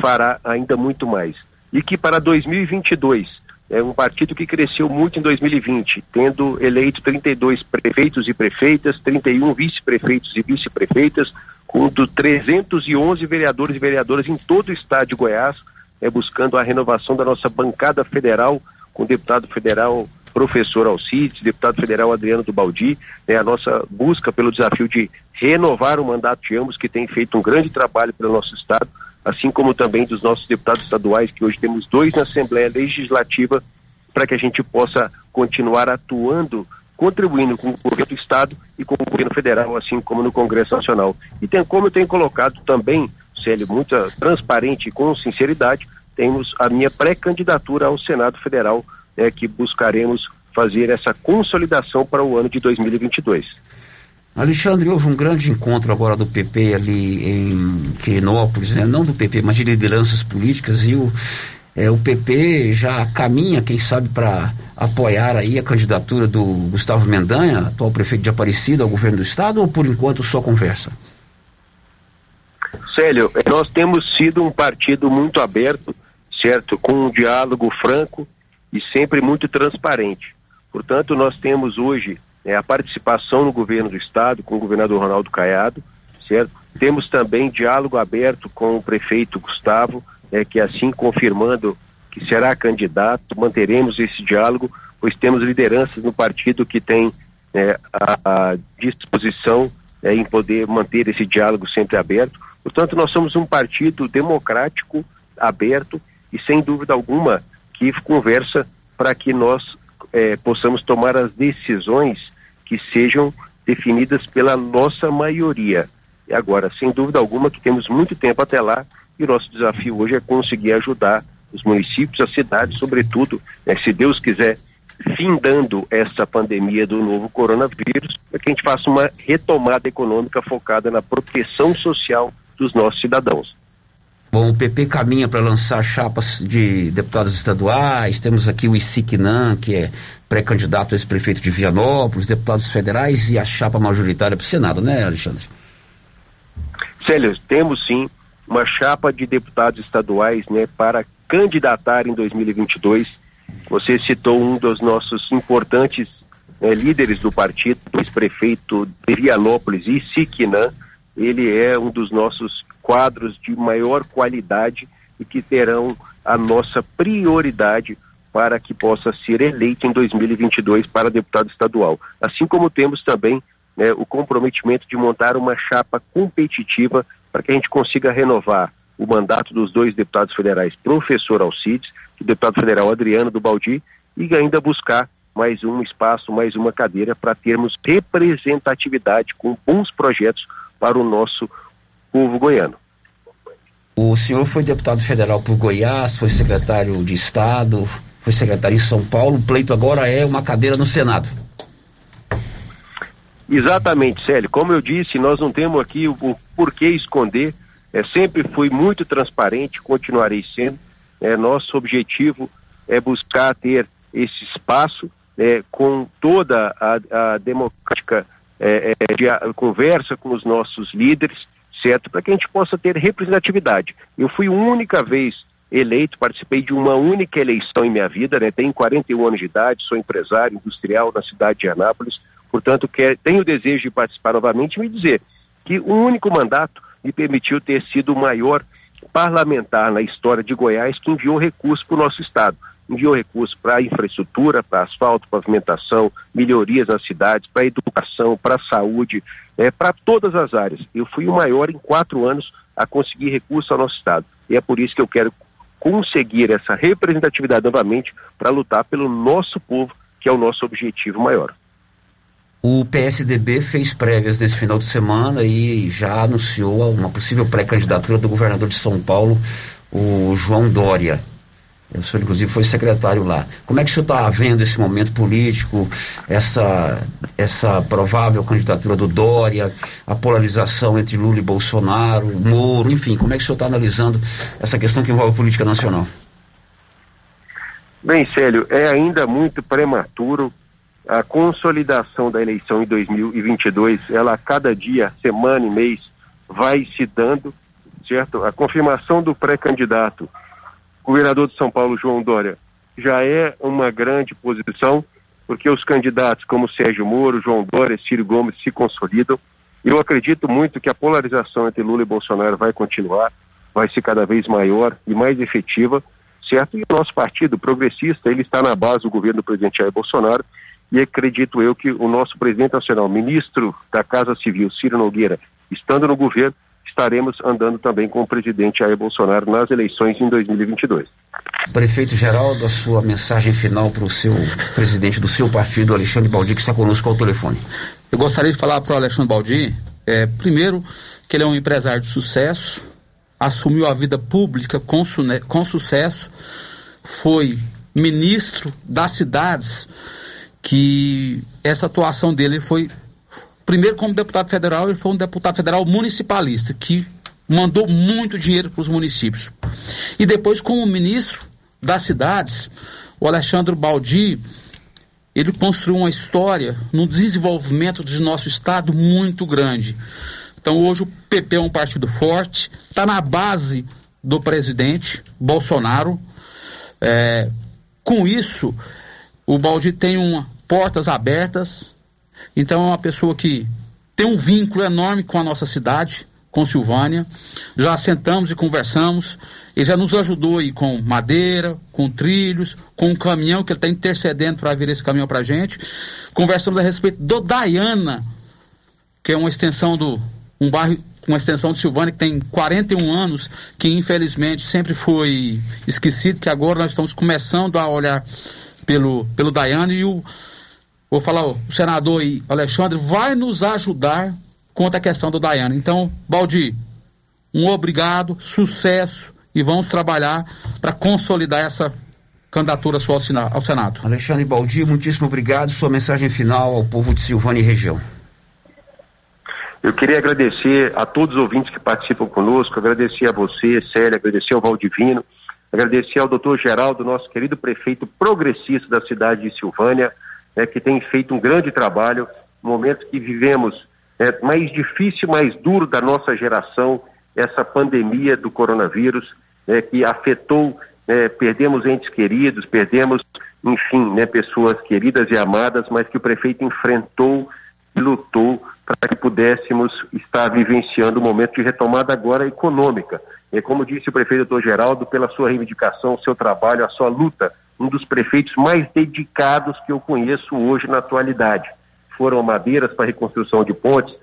fará ainda muito mais. E que para 2022 é um partido que cresceu muito em 2020, tendo eleito 32 prefeitos e prefeitas, 31 vice-prefeitos e vice-prefeitas, com 311 vereadores e vereadoras em todo o estado de Goiás, é, buscando a renovação da nossa bancada federal, com o deputado federal professor Alcides, deputado federal Adriano do Baldi, é a nossa busca pelo desafio de renovar o mandato de ambos, que tem feito um grande trabalho pelo nosso estado, assim como também dos nossos deputados estaduais, que hoje temos dois na Assembleia Legislativa, para que a gente possa continuar atuando, contribuindo com o governo do Estado e com o governo federal, assim como no Congresso Nacional. E tem, como eu tenho colocado também, Célio, muito transparente e com sinceridade, temos a minha pré-candidatura ao Senado Federal, né, que buscaremos fazer essa consolidação para o ano de 2022. Alexandre, houve um grande encontro agora do PP ali em Quirinópolis, né? não do PP, mas de lideranças políticas, e o, é, o PP já caminha, quem sabe, para apoiar aí a candidatura do Gustavo Mendanha, atual prefeito de Aparecida, ao governo do estado, ou por enquanto só conversa? Célio, nós temos sido um partido muito aberto, certo, com um diálogo franco e sempre muito transparente. Portanto, nós temos hoje é, a participação no governo do estado com o governador Ronaldo Caiado, certo? Temos também diálogo aberto com o prefeito Gustavo, é, que assim confirmando que será candidato, manteremos esse diálogo, pois temos lideranças no partido que tem é, a, a, disposição é, em poder manter esse diálogo sempre aberto. Portanto, nós somos um partido democrático, aberto e sem dúvida alguma que conversa para que nós é, possamos tomar as decisões que sejam definidas pela nossa maioria. E agora, sem dúvida alguma, que temos muito tempo até lá e nosso desafio hoje é conseguir ajudar os municípios, as cidades, sobretudo, né, se Deus quiser, findando essa pandemia do novo coronavírus, para que a gente faça uma retomada econômica focada na proteção social dos nossos cidadãos. Bom, o PP caminha para lançar chapas de deputados estaduais, temos aqui o Isiquinan, que é pré-candidato a ex-prefeito de Vianópolis, deputados federais e a chapa majoritária para o Senado, né, Alexandre? Célio, temos sim uma chapa de deputados estaduais né, para candidatar em 2022. Você citou um dos nossos importantes né, líderes do partido, o ex-prefeito de Vianópolis, Isiquinan. Ele é um dos nossos quadros de maior qualidade e que terão a nossa prioridade para que possa ser eleito em 2022 para deputado estadual. Assim como temos também né, o comprometimento de montar uma chapa competitiva para que a gente consiga renovar o mandato dos dois deputados federais, professor Alcides, e deputado federal Adriano do Baldi, e ainda buscar mais um espaço, mais uma cadeira para termos representatividade com bons projetos para o nosso povo goiano. O senhor foi deputado federal por Goiás, foi secretário de Estado, foi secretário em São Paulo. O pleito agora é uma cadeira no Senado. Exatamente, Célio. Como eu disse, nós não temos aqui o, o porquê esconder. É, sempre fui muito transparente, continuarei sendo. É, nosso objetivo é buscar ter esse espaço é, com toda a, a democrática é, é, de a, conversa com os nossos líderes, certo? Para que a gente possa ter representatividade. Eu fui única vez eleito, participei de uma única eleição em minha vida, né? Tenho 41 anos de idade, sou empresário industrial na cidade de Anápolis, portanto, quer, tenho o desejo de participar novamente e me dizer que um único mandato me permitiu ter sido o maior parlamentar na história de Goiás que enviou recursos para o nosso estado enviou recursos para infraestrutura, para asfalto, pavimentação, melhorias nas cidades, para educação, para saúde, é, para todas as áreas. Eu fui o maior em quatro anos a conseguir recursos ao nosso Estado. E é por isso que eu quero conseguir essa representatividade novamente para lutar pelo nosso povo, que é o nosso objetivo maior. O PSDB fez prévias nesse final de semana e já anunciou uma possível pré-candidatura do governador de São Paulo, o João Dória. O senhor, inclusive, foi secretário lá. Como é que o senhor está vendo esse momento político, essa, essa provável candidatura do Dória, a polarização entre Lula e Bolsonaro, Moro, enfim, como é que o senhor está analisando essa questão que envolve a política nacional? Bem, Célio, é ainda muito prematuro. A consolidação da eleição em 2022, ela a cada dia, semana e mês, vai se dando, certo? A confirmação do pré-candidato governador de São Paulo, João Dória, já é uma grande posição, porque os candidatos como Sérgio Moro, João Dória, Ciro Gomes se consolidam. Eu acredito muito que a polarização entre Lula e Bolsonaro vai continuar, vai ser cada vez maior e mais efetiva, certo? E o nosso partido progressista, ele está na base do governo do presidente Jair Bolsonaro, e acredito eu que o nosso presidente nacional, ministro da Casa Civil, Ciro Nogueira, estando no governo, estaremos andando também com o presidente Jair Bolsonaro nas eleições em 2022. Prefeito Geraldo, a sua mensagem final para o seu presidente do seu partido, Alexandre Baldi, que está conosco ao telefone. Eu gostaria de falar para o Alexandre Baldi, é, primeiro, que ele é um empresário de sucesso, assumiu a vida pública com, su com sucesso, foi ministro das cidades, que essa atuação dele foi Primeiro, como deputado federal, ele foi um deputado federal municipalista, que mandou muito dinheiro para os municípios. E depois, como ministro das cidades, o Alexandre Baldi, ele construiu uma história no desenvolvimento de nosso estado muito grande. Então, hoje o PP é um partido forte, está na base do presidente Bolsonaro. É, com isso, o Baldi tem uma portas abertas. Então é uma pessoa que tem um vínculo enorme com a nossa cidade, com Silvânia. Já sentamos e conversamos. Ele já nos ajudou aí com madeira, com trilhos, com um caminhão que ele está intercedendo para vir esse caminhão para a gente. Conversamos a respeito do Dayana, que é uma extensão do um bairro uma extensão de Silvânia que tem 41 anos, que infelizmente sempre foi esquecido, que agora nós estamos começando a olhar pelo, pelo Dayana e o, vou falar, o senador aí, Alexandre, vai nos ajudar contra a questão do Dayana. Então, Baldi, um obrigado, sucesso e vamos trabalhar para consolidar essa candidatura sua ao Senado. Alexandre Baldi, muitíssimo obrigado. Sua mensagem final ao povo de Silvânia e região. Eu queria agradecer a todos os ouvintes que participam conosco, agradecer a você, Célia, agradecer ao Valdivino, agradecer ao doutor Geraldo, nosso querido prefeito progressista da cidade de Silvânia, né, que tem feito um grande trabalho, momento que vivemos né, mais difícil, mais duro da nossa geração, essa pandemia do coronavírus, né, que afetou, perdemos entes queridos, perdemos, enfim, né, pessoas queridas e amadas, mas que o prefeito enfrentou e lutou para que pudéssemos estar vivenciando um momento de retomada agora econômica. E como disse o prefeito doutor Geraldo, pela sua reivindicação, seu trabalho, a sua luta, um dos prefeitos mais dedicados que eu conheço hoje na atualidade. Foram madeiras para reconstrução de pontes,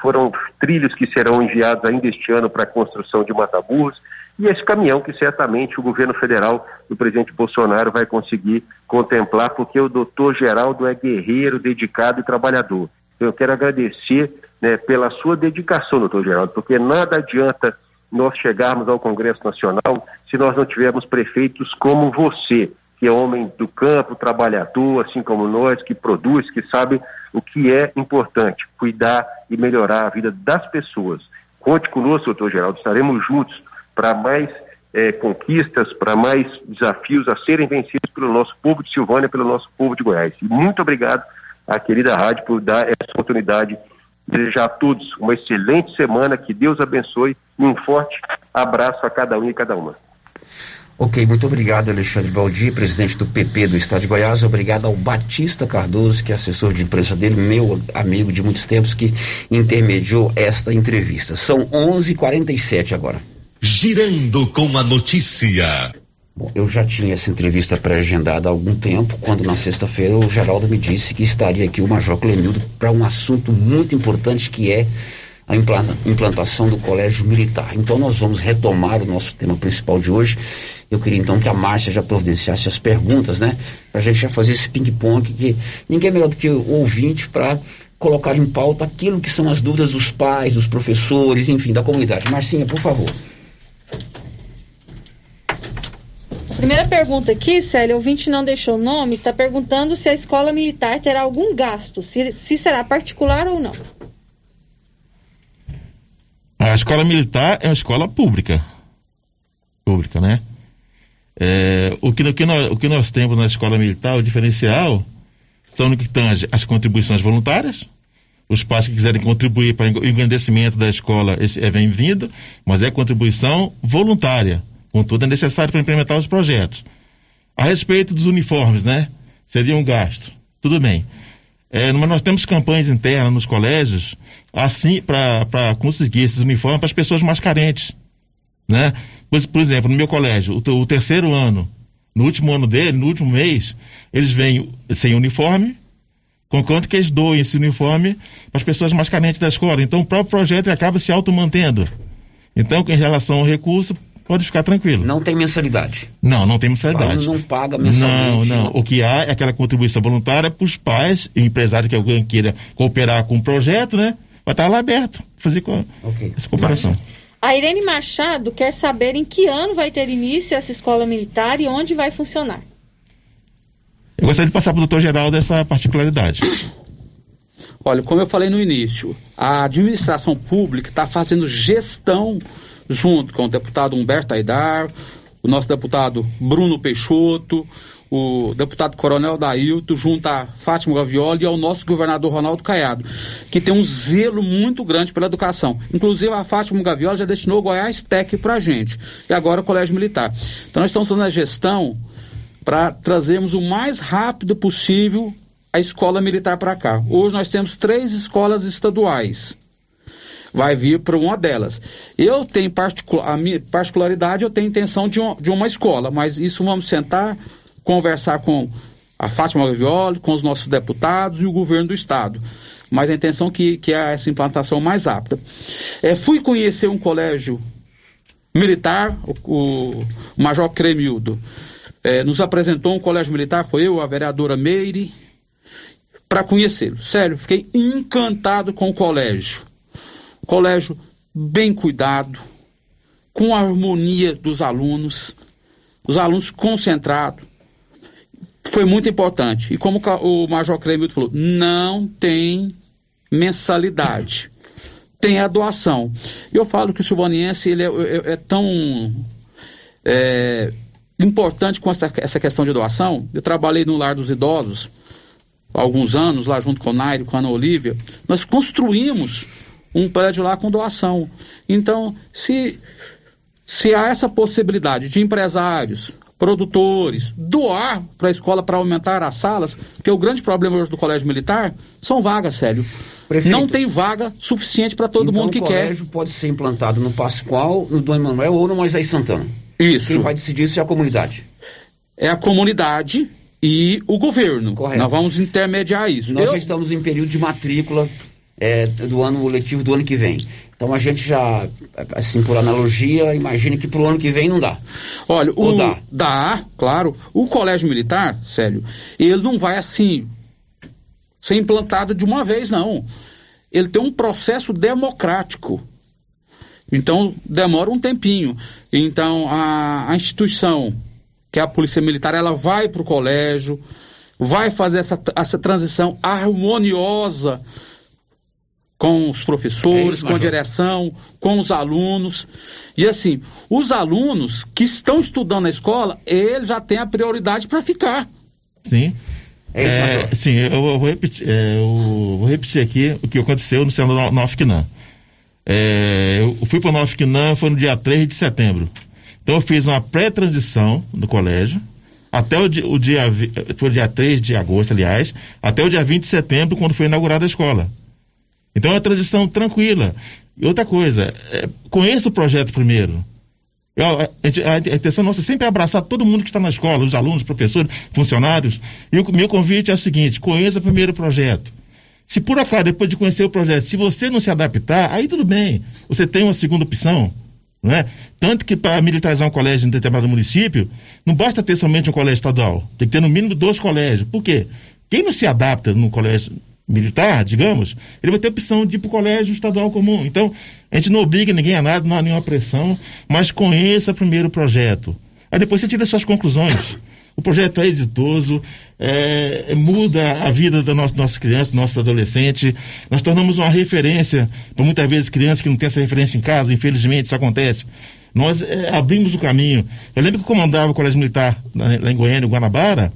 foram trilhos que serão enviados ainda este ano para a construção de mataburros, e esse caminhão que certamente o governo federal do presidente Bolsonaro vai conseguir contemplar, porque o doutor Geraldo é guerreiro, dedicado e trabalhador. Eu quero agradecer né, pela sua dedicação, doutor Geraldo, porque nada adianta nós chegarmos ao Congresso Nacional se nós não tivermos prefeitos como você, que é homem do campo, trabalhador, assim como nós, que produz, que sabe o que é importante, cuidar e melhorar a vida das pessoas. Conte conosco, doutor Geraldo, estaremos juntos para mais é, conquistas, para mais desafios a serem vencidos pelo nosso povo de Silvânia, pelo nosso povo de Goiás. E muito obrigado à querida rádio por dar essa oportunidade. Desejar a todos uma excelente semana, que Deus abençoe e um forte abraço a cada um e cada uma. Ok, muito obrigado, Alexandre Baldi, presidente do PP do Estado de Goiás. Obrigado ao Batista Cardoso, que é assessor de imprensa dele, meu amigo de muitos tempos, que intermediou esta entrevista. São 11:47 h 47 agora. Girando com a notícia. Bom, eu já tinha essa entrevista pré-agendada há algum tempo, quando na sexta-feira o Geraldo me disse que estaria aqui o Major Clemildo para um assunto muito importante que é a implantação do Colégio Militar. Então nós vamos retomar o nosso tema principal de hoje. Eu queria então que a Márcia já providenciasse as perguntas, né? Para a gente já fazer esse ping-pong, que ninguém é melhor do que o ouvinte para colocar em pauta aquilo que são as dúvidas dos pais, dos professores, enfim, da comunidade. Marcinha, por favor. Primeira pergunta aqui, Célia, o ouvinte não deixou o nome, está perguntando se a escola militar terá algum gasto, se, se será particular ou não. A escola militar é uma escola pública. Pública, né? É, o, que, o, que nós, o que nós temos na escola militar, o diferencial, são no que tange as contribuições voluntárias. Os pais que quiserem contribuir para o engrandecimento da escola, esse é bem-vindo, mas é contribuição voluntária. Contudo, é necessário para implementar os projetos. A respeito dos uniformes, né? Seria um gasto. Tudo bem. É, mas nós temos campanhas internas nos colégios, assim, para conseguir esses uniformes para as pessoas mais carentes. Né? Por, por exemplo, no meu colégio, o, o, terceiro ano, no último ano dele, no último mês, eles vêm sem uniforme, com quanto que eles doem esse uniforme para as pessoas mais carentes da escola. Então, o próprio projeto acaba se automantendo. Então, em relação ao recurso, pode ficar tranquilo. Não tem mensalidade. Não, não tem mensalidade. não paga mensalmente. Não, não. O que há é aquela contribuição voluntária para os pais e empresários que alguém queira cooperar com o projeto, né? Vai estar lá aberto, fazer okay. essa cooperação. A Irene Machado quer saber em que ano vai ter início essa escola militar e onde vai funcionar. Eu gostaria de passar para o doutor Geraldo essa particularidade. Olha, como eu falei no início, a administração pública está fazendo gestão junto com o deputado Humberto Aidar, o nosso deputado Bruno Peixoto, o deputado Coronel Dailton, junto a Fátima Gavioli e ao nosso governador Ronaldo Caiado, que tem um zelo muito grande pela educação. Inclusive, a Fátima Gavioli já destinou o Goiás Tech para a gente, e agora o Colégio Militar. Então, nós estamos fazendo a gestão para trazermos o mais rápido possível a escola militar para cá. Hoje nós temos três escolas estaduais. Vai vir para uma delas. Eu tenho particular, a minha particularidade, eu tenho intenção de, de uma escola, mas isso vamos sentar, conversar com a Fátima Gavioli, com os nossos deputados e o governo do estado. Mas a intenção que, que é essa implantação mais apta. É, fui conhecer um colégio militar, o, o Major Cremildo. É, nos apresentou um colégio militar, foi eu, a vereadora Meire, para conhecê-lo. Sério, fiquei encantado com o colégio. Colégio bem cuidado, com a harmonia dos alunos, os alunos concentrados. Foi muito importante. E como o Major Cremildo falou, não tem mensalidade. Tem a doação. Eu falo que o silvaniense ele é, é, é tão é, importante com essa, essa questão de doação. Eu trabalhei no Lar dos Idosos há alguns anos, lá junto com o Nairo, com a Ana Olívia. Nós construímos um prédio lá com doação. Então, se, se há essa possibilidade de empresários, produtores, doar para a escola para aumentar as salas, porque o grande problema hoje do colégio militar são vagas, sério. Prefeito, não tem vaga suficiente para todo então mundo que quer. O colégio pode ser implantado no Pascoal, no Dom Emanuel ou no Moisés Santana. Isso. Quem vai decidir isso é a comunidade. É a comunidade e o governo. Correto. Nós vamos intermediar isso. Nós Eu... já estamos em período de matrícula é, do ano letivo do ano que vem. Então a gente já, assim, por analogia, imagina que para o ano que vem não dá. Olha, o, dá? Dá, claro. O colégio militar, sério, ele não vai assim ser implantado de uma vez, não. Ele tem um processo democrático. Então demora um tempinho. Então a, a instituição, que é a Polícia Militar, ela vai para o colégio, vai fazer essa, essa transição harmoniosa com os professores, é isso, com a direção, com os alunos. E assim, os alunos que estão estudando na escola, eles já têm a prioridade para ficar. Sim. É isso, é, sim, eu, eu, vou repetir, é, eu vou repetir aqui o que aconteceu no Senado Nofquinã. É, eu fui para o Nofquinã, foi no dia 3 de setembro. Então eu fiz uma pré-transição no colégio, até o, o dia, foi o dia 3 de agosto, aliás, até o dia 20 de setembro, quando foi inaugurada a escola. Então é uma transição tranquila. E outra coisa, é, conheça o projeto primeiro. Eu, a, a, a, intenção nossa é sempre abraçar todo mundo que está na escola, os alunos, professores, funcionários. E o meu convite é o seguinte: conheça primeiro o projeto. Se por acaso, depois de conhecer o projeto, se você não se adaptar, aí tudo bem. Você tem uma segunda opção. Não é? Tanto que para militarizar um colégio em determinado município, não basta ter somente um colégio estadual. Tem que ter no mínimo dois colégios. Por quê? Quem não se adapta no colégio militar, digamos, ele vai ter opção de ir para o colégio estadual comum. Então, a gente não obriga ninguém a nada, não há nenhuma pressão, mas conheça primeiro o projeto. Aí depois você tira suas conclusões. O projeto é exitoso, é, muda a vida da nossa, nossa criança, do adolescente. Nós tornamos uma referência para muitas vezes crianças que não têm essa referência em casa, infelizmente isso acontece. Nós é, abrimos o caminho. Eu lembro que eu comandava o Colégio Militar lá em Goiânia, Guanabara,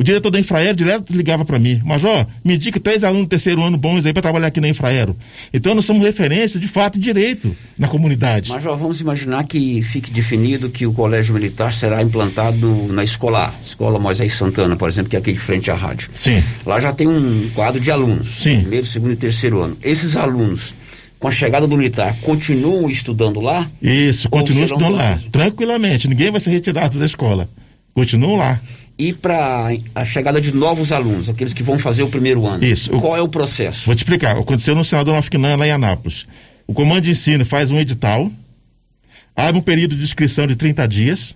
o diretor da Infraero direto ligava para mim, Major, me indica três alunos do terceiro ano bons aí para trabalhar aqui na Infraero. Então nós somos referência de fato e direito na comunidade. Major, vamos imaginar que fique definido que o colégio militar será implantado na escola Escola Moisés Santana, por exemplo, que é aqui de frente à rádio. Sim. Lá já tem um quadro de alunos. Sim. Primeiro, segundo e terceiro ano. Esses alunos com a chegada do militar, continuam estudando lá? Isso, continuam estudando lá, tranquilamente. Ninguém vai ser retirado da escola. Continuam lá e para a chegada de novos alunos, aqueles que vão fazer o primeiro ano. Isso. Qual é o processo? Vou te explicar. Aconteceu no Senador Nafquinã, lá em Anápolis. O comando de ensino faz um edital, abre um período de inscrição de 30 dias.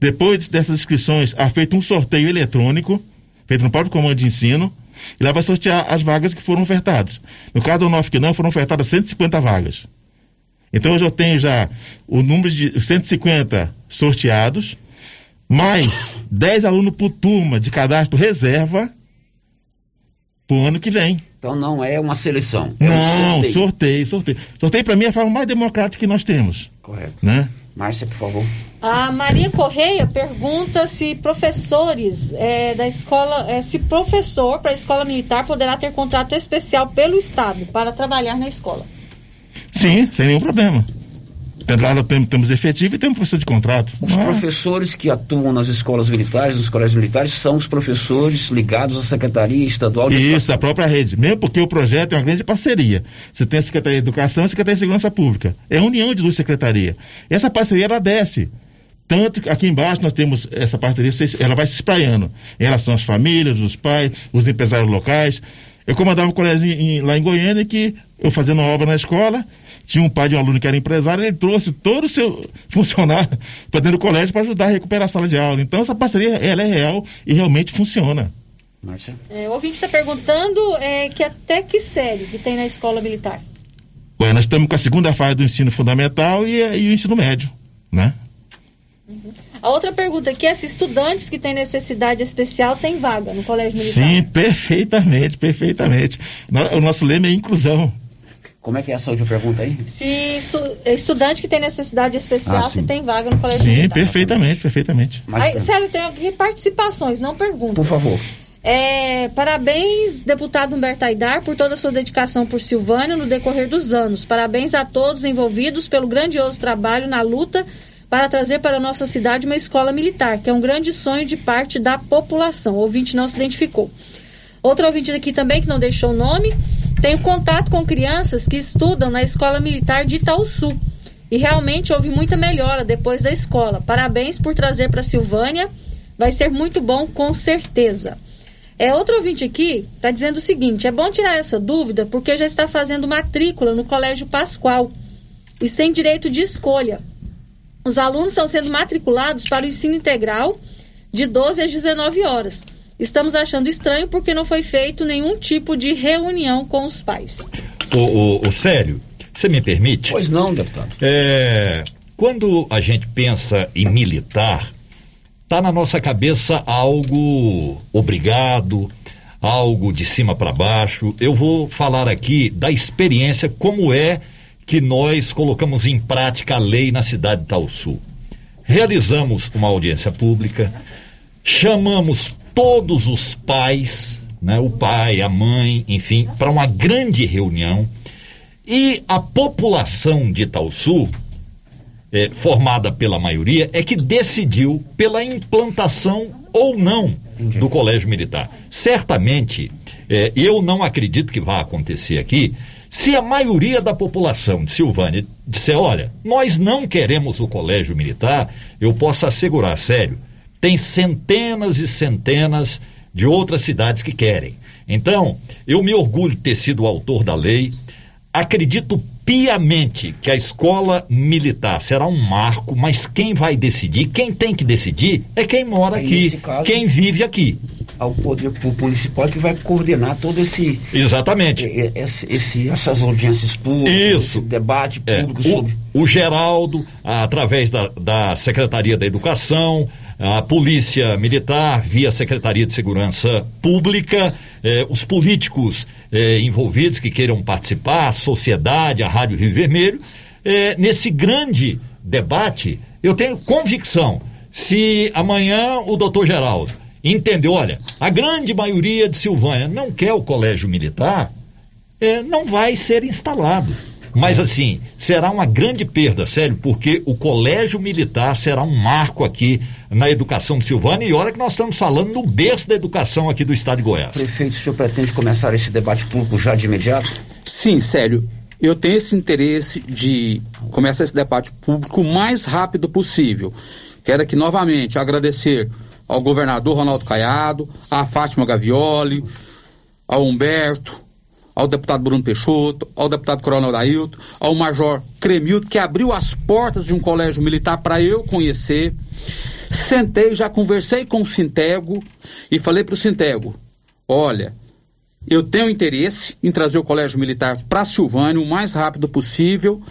Depois dessas inscrições, há feito um sorteio eletrônico, feito no próprio comando de ensino, e lá vai sortear as vagas que foram ofertadas. No caso do Nafquinã, foram ofertadas 150 vagas. Então, eu já tenho já o número de 150 sorteados, mais 10 alunos por turma de cadastro reserva para o ano que vem. Então não é uma seleção. É não, um sorteio. sorteio, sorteio. Sorteio para mim é a forma mais democrática que nós temos. Correto. Né? Márcia, por favor. A Maria Correia pergunta se professores é, da escola, é, se professor para a escola militar poderá ter contrato especial pelo Estado para trabalhar na escola. Sim, sem nenhum problema. Lá temos, temos efetivo e temos professor de contrato. Os Ah, professores que atuam nas escolas militares, nos colégios militares, são os professores ligados à Secretaria Estadual de Isso, a própria rede. Mesmo porque o projeto é uma grande parceria. Você tem a Secretaria de Educação e a Secretaria de Segurança Pública. É a união de duas secretarias. Essa parceria, ela desce. Tanto que aqui embaixo nós temos essa parceria, ela vai se espraiando em relação às famílias, os pais, os empresários locais. Eu comandava um colégio em- em- lá em Goiânia que eu fazendo uma obra na escola, tinha um pai de um aluno que era empresário, ele trouxe todo o seu funcionário para dentro do colégio para ajudar a recuperar a sala de aula. Então essa parceria ela é real e realmente funciona. É, o ouvinte está perguntando é, que até que série que tem na escola militar. Ué, nós estamos com a segunda fase do ensino fundamental e, e o ensino médio, né? A outra pergunta aqui é se estudantes que têm necessidade especial têm vaga no colégio militar. Sim, perfeitamente, perfeitamente. O nosso lema é inclusão. Como é que é essa última pergunta aí? Se estu- estudante que tem necessidade especial, Ah, se sim. tem vaga no colégio Sim, militar. perfeitamente, perfeitamente. Aí, sério, tem aqui participações, não perguntas. Por favor. É, parabéns, deputado Humberto Aidar, por toda a sua dedicação por Silvânia no decorrer dos anos. Parabéns a todos envolvidos pelo grandioso trabalho na luta para trazer para a nossa cidade uma escola militar, que é um grande sonho de parte da população. O ouvinte não se identificou. Outro ouvinte aqui também, que não deixou o nome, tenho contato com crianças que estudam na Escola Militar de Itaúsu. E realmente houve muita melhora depois da escola. Parabéns por trazer para Silvânia. Vai ser muito bom, com certeza. É, outro ouvinte aqui está dizendo o seguinte: é bom tirar essa dúvida porque já está fazendo matrícula no Colégio Pascoal e sem direito de escolha. Os alunos estão sendo matriculados para o ensino integral de 12 às 19 horas. Estamos achando estranho porque não foi feito nenhum tipo de reunião com os pais. O, o, o Célio, você me permite? Pois não, deputado. É, quando a gente pensa em militar, tá na nossa cabeça algo obrigado, algo de cima para baixo. Eu vou falar aqui da experiência, como é que nós colocamos em prática a lei na cidade de Itaúsu. Realizamos uma audiência pública, chamamos todos os pais, né, o pai, a mãe, enfim, para uma grande reunião e a população de Itaúsu, eh, formada pela maioria, é que decidiu pela implantação ou não do colégio militar. Certamente, eh, eu não acredito que vá acontecer aqui, se a maioria da população de Silvânia disser, olha, nós não queremos o colégio militar, eu posso assegurar, sério, tem centenas e centenas de outras cidades que querem. Então, eu me orgulho de ter sido o autor da lei. Acredito piamente que a escola militar será um marco, mas quem vai decidir, quem tem que decidir, é quem mora aqui, quem vive aqui. Ao poder público municipal que vai coordenar todo esse. Exatamente. e- Esse, esse- essas audiências públicas, Isso. esse debate É, público sobre. o, o Geraldo, através da, da Secretaria da Educação, a Polícia Militar, via Secretaria de Segurança Pública, eh, os políticos eh, envolvidos que queiram participar, a sociedade, a Rádio Rio Vermelho, eh, nesse grande debate, eu tenho convicção, se amanhã o doutor Geraldo entendeu, olha, a grande maioria de Silvânia não quer o colégio militar, é, não vai ser instalado. Mas assim, será uma grande perda, sério, porque o colégio militar será um marco aqui na educação de Silvânia e olha que nós estamos falando no berço da educação aqui do estado de Goiás. Prefeito, o senhor pretende começar esse debate público já de imediato? Sim, sério. Eu tenho esse interesse de começar esse debate público o mais rápido possível. Quero aqui novamente agradecer ao governador Ronaldo Caiado, à Fátima Gavioli, ao Humberto, ao deputado Bruno Peixoto, ao deputado Coronel Dailton, ao Major Cremildo, que abriu as portas de um colégio militar para eu conhecer. Sentei, já conversei com o Sintego e falei para o Sintego: olha, eu tenho interesse em trazer o colégio militar para Silvânia o mais rápido possível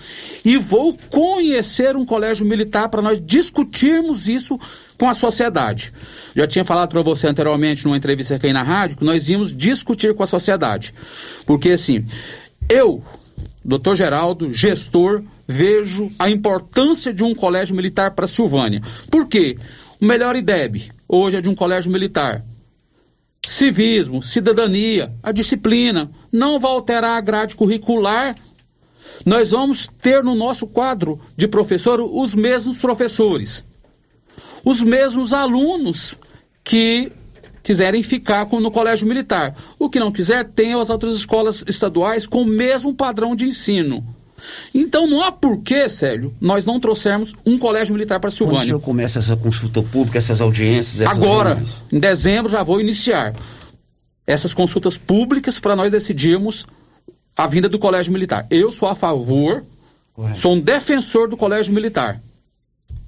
e vou conhecer um colégio militar para nós discutirmos isso com a sociedade. Já tinha falado para você anteriormente numa entrevista aqui na rádio que nós íamos discutir com a sociedade. Porque assim, eu, doutor Geraldo, gestor, vejo a importância de um colégio militar para Silvânia. Por quê? O melhor IDEB hoje é de um colégio militar civismo, cidadania, a disciplina. Não vai alterar a grade curricular nós vamos ter no nosso quadro de professor os mesmos professores, os mesmos alunos que quiserem ficar no colégio militar. O que não quiser, tem as outras escolas estaduais com o mesmo padrão de ensino. Então não há porquê, Sérgio, nós não trouxermos um colégio militar para Silvânia. Quando o senhor começa essa consulta pública, essas audiências? Essas Agora, reuniões? em dezembro já vou iniciar essas consultas públicas para nós decidirmos a vinda do colégio militar. Eu sou a favor, Correto. sou um defensor do colégio militar.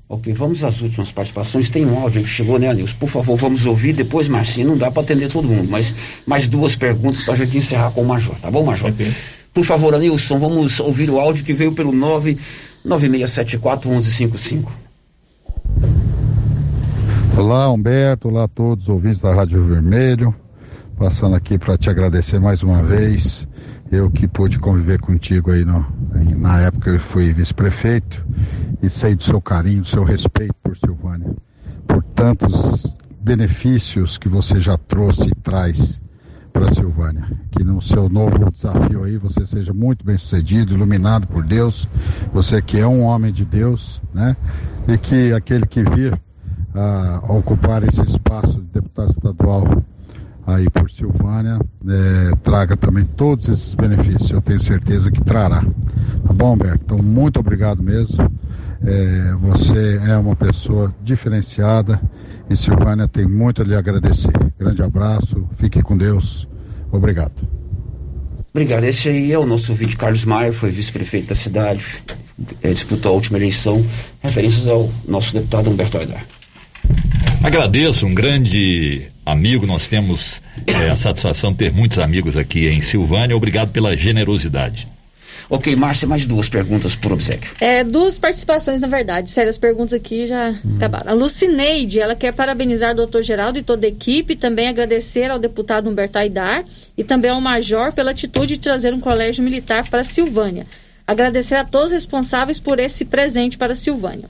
Ok, vamos às últimas participações. Tem um áudio que chegou, né, Anilson? Por favor, vamos ouvir. Depois, Marcinho, não dá para atender todo mundo, mas mais duas perguntas para a gente encerrar com o Major, tá bom, Major? Okay. Por favor, Anilson, vamos ouvir o áudio que veio pelo 99674-1155. Olá, Humberto. Olá a todos os ouvintes da Rádio Vermelho. Passando aqui para te agradecer mais uma vez. Eu que pude conviver contigo aí no, na época eu fui vice-prefeito e sei do seu carinho, do seu respeito por Silvânia, por tantos benefícios que você já trouxe e traz para Silvânia. Que no seu novo desafio aí você seja muito bem sucedido, iluminado por Deus, você que é um homem de Deus, né? E que aquele que vir a ocupar esse espaço de deputado estadual aí por Silvânia é, traga também todos esses benefícios. Eu tenho certeza que trará. Tá bom, Humberto? Então, muito obrigado mesmo. É, você é uma pessoa diferenciada e Silvânia tem muito a lhe agradecer. Grande abraço, fique com Deus. Obrigado. Obrigado. Esse aí é o nosso vídeo Carlos Maia, foi vice-prefeito da cidade, é, disputou a última eleição, referências ao nosso deputado Humberto Aidar. Agradeço, um grande amigo, nós temos é, a satisfação de ter muitos amigos aqui em Silvânia. Obrigado pela generosidade. Ok, Márcia, mais duas perguntas por obsequio. É, duas participações, na verdade. Sério, as perguntas aqui já hum. acabaram. A Lucineide, ela quer parabenizar o doutor Geraldo e toda a equipe, também agradecer ao deputado Humberto Aidar e também ao Major pela atitude de trazer um colégio militar para Silvânia. Agradecer a todos os responsáveis por esse presente para Silvânia.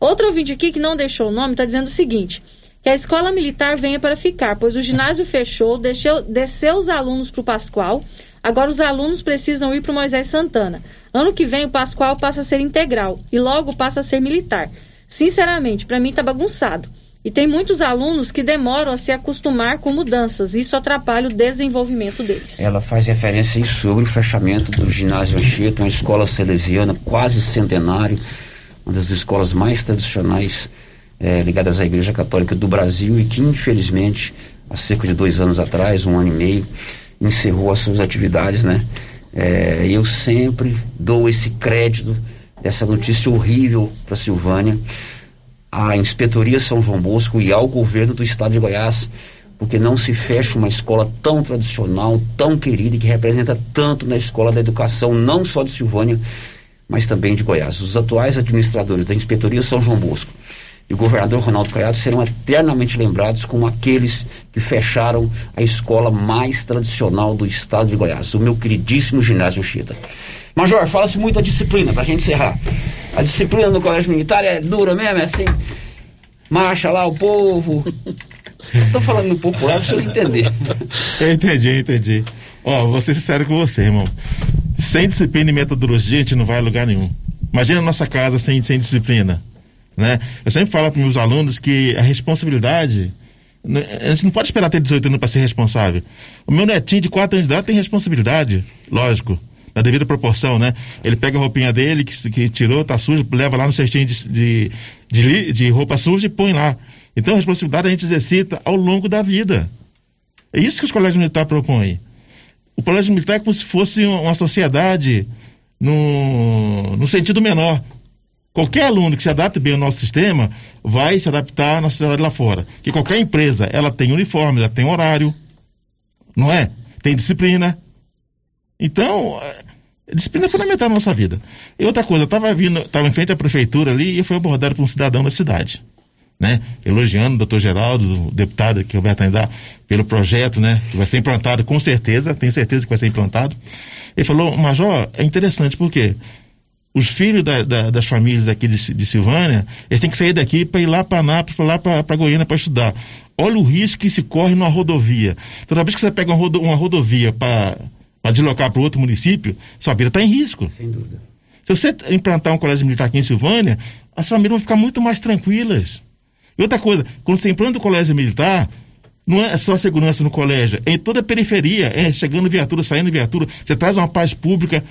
Outro ouvinte aqui que não deixou o nome está dizendo o seguinte: que a escola militar venha para ficar, pois o ginásio fechou, deixou, desceu os alunos para o Pascoal, agora os alunos precisam ir para o Moisés Santana. Ano que vem o Pascoal passa a ser integral e logo passa a ser militar. Sinceramente, para mim está bagunçado. E tem muitos alunos que demoram a se acostumar com mudanças. Isso atrapalha o desenvolvimento deles. Ela faz referência sobre o fechamento do ginásio Anchieta, uma escola salesiana quase centenário, uma das escolas mais tradicionais é, ligadas à Igreja Católica do Brasil e que, infelizmente, há cerca de dois anos atrás, um ano e meio, encerrou as suas atividades, né? É, eu sempre dou esse crédito dessa notícia horrível para Silvânia, à Inspetoria São João Bosco e ao governo do estado de Goiás, porque não se fecha uma escola tão tradicional, tão querida e que representa tanto na escola da educação, não só de Silvânia, mas também de Goiás. Os atuais administradores da Inspetoria São João Bosco e o governador Ronaldo Caiado serão eternamente lembrados como aqueles que fecharam a escola mais tradicional do estado de Goiás, o meu queridíssimo ginásio Chita. Major, fala-se muito a disciplina, para a gente encerrar. A disciplina no colégio militar é dura mesmo, é assim, marcha lá o povo. Estou falando no popular o senhor entender. Eu entendi, entendi. Ó, vou ser sincero com você, irmão. Sem disciplina e metodologia, a gente não vai a lugar nenhum. Imagina a nossa casa sem, sem disciplina. Né? Eu sempre falo para meus alunos que a responsabilidade. Né, a gente não pode esperar ter 18 anos para ser responsável. O meu netinho de 4 anos de idade tem responsabilidade, lógico, na devida proporção, né? Ele pega a roupinha dele, que, que tirou, tá sujo, leva lá no cestinho de, de, de, de roupa suja e põe lá. Então a responsabilidade a gente exercita ao longo da vida. É isso que os colégios militares propõem. O colégio militar é como se fosse uma sociedade no, no sentido menor. Qualquer aluno que se adapte bem ao nosso sistema vai se adaptar nossa sociedade lá fora. Que qualquer empresa, ela tem uniforme, ela tem horário, não é? Tem disciplina. Então, é, disciplina é fundamental na nossa vida. E outra coisa, eu estava vindo, estava em frente à prefeitura ali e foi abordado por um cidadão da cidade. Né? Elogiando o doutor Geraldo, o deputado que Roberto ainda pelo projeto, né? Que vai ser implantado, com certeza, tenho certeza que vai ser implantado. Ele falou, Major, é interessante, por quê? Os filhos da, da, das famílias aqui de, de, Silvânia, eles têm que sair daqui para ir lá para Anápolis, para lá para Goiânia para estudar. Olha o risco que se corre numa rodovia. Toda vez que você pega uma, rodo, uma rodovia para deslocar para outro município, sua vida está em risco. Sem dúvida. Se você implantar um colégio militar aqui em Silvânia, as famílias vão ficar muito mais tranquilas. E outra coisa, quando você implanta o colégio militar, não é só segurança no colégio, é em toda a periferia, é chegando viatura, saindo viatura, você traz uma paz pública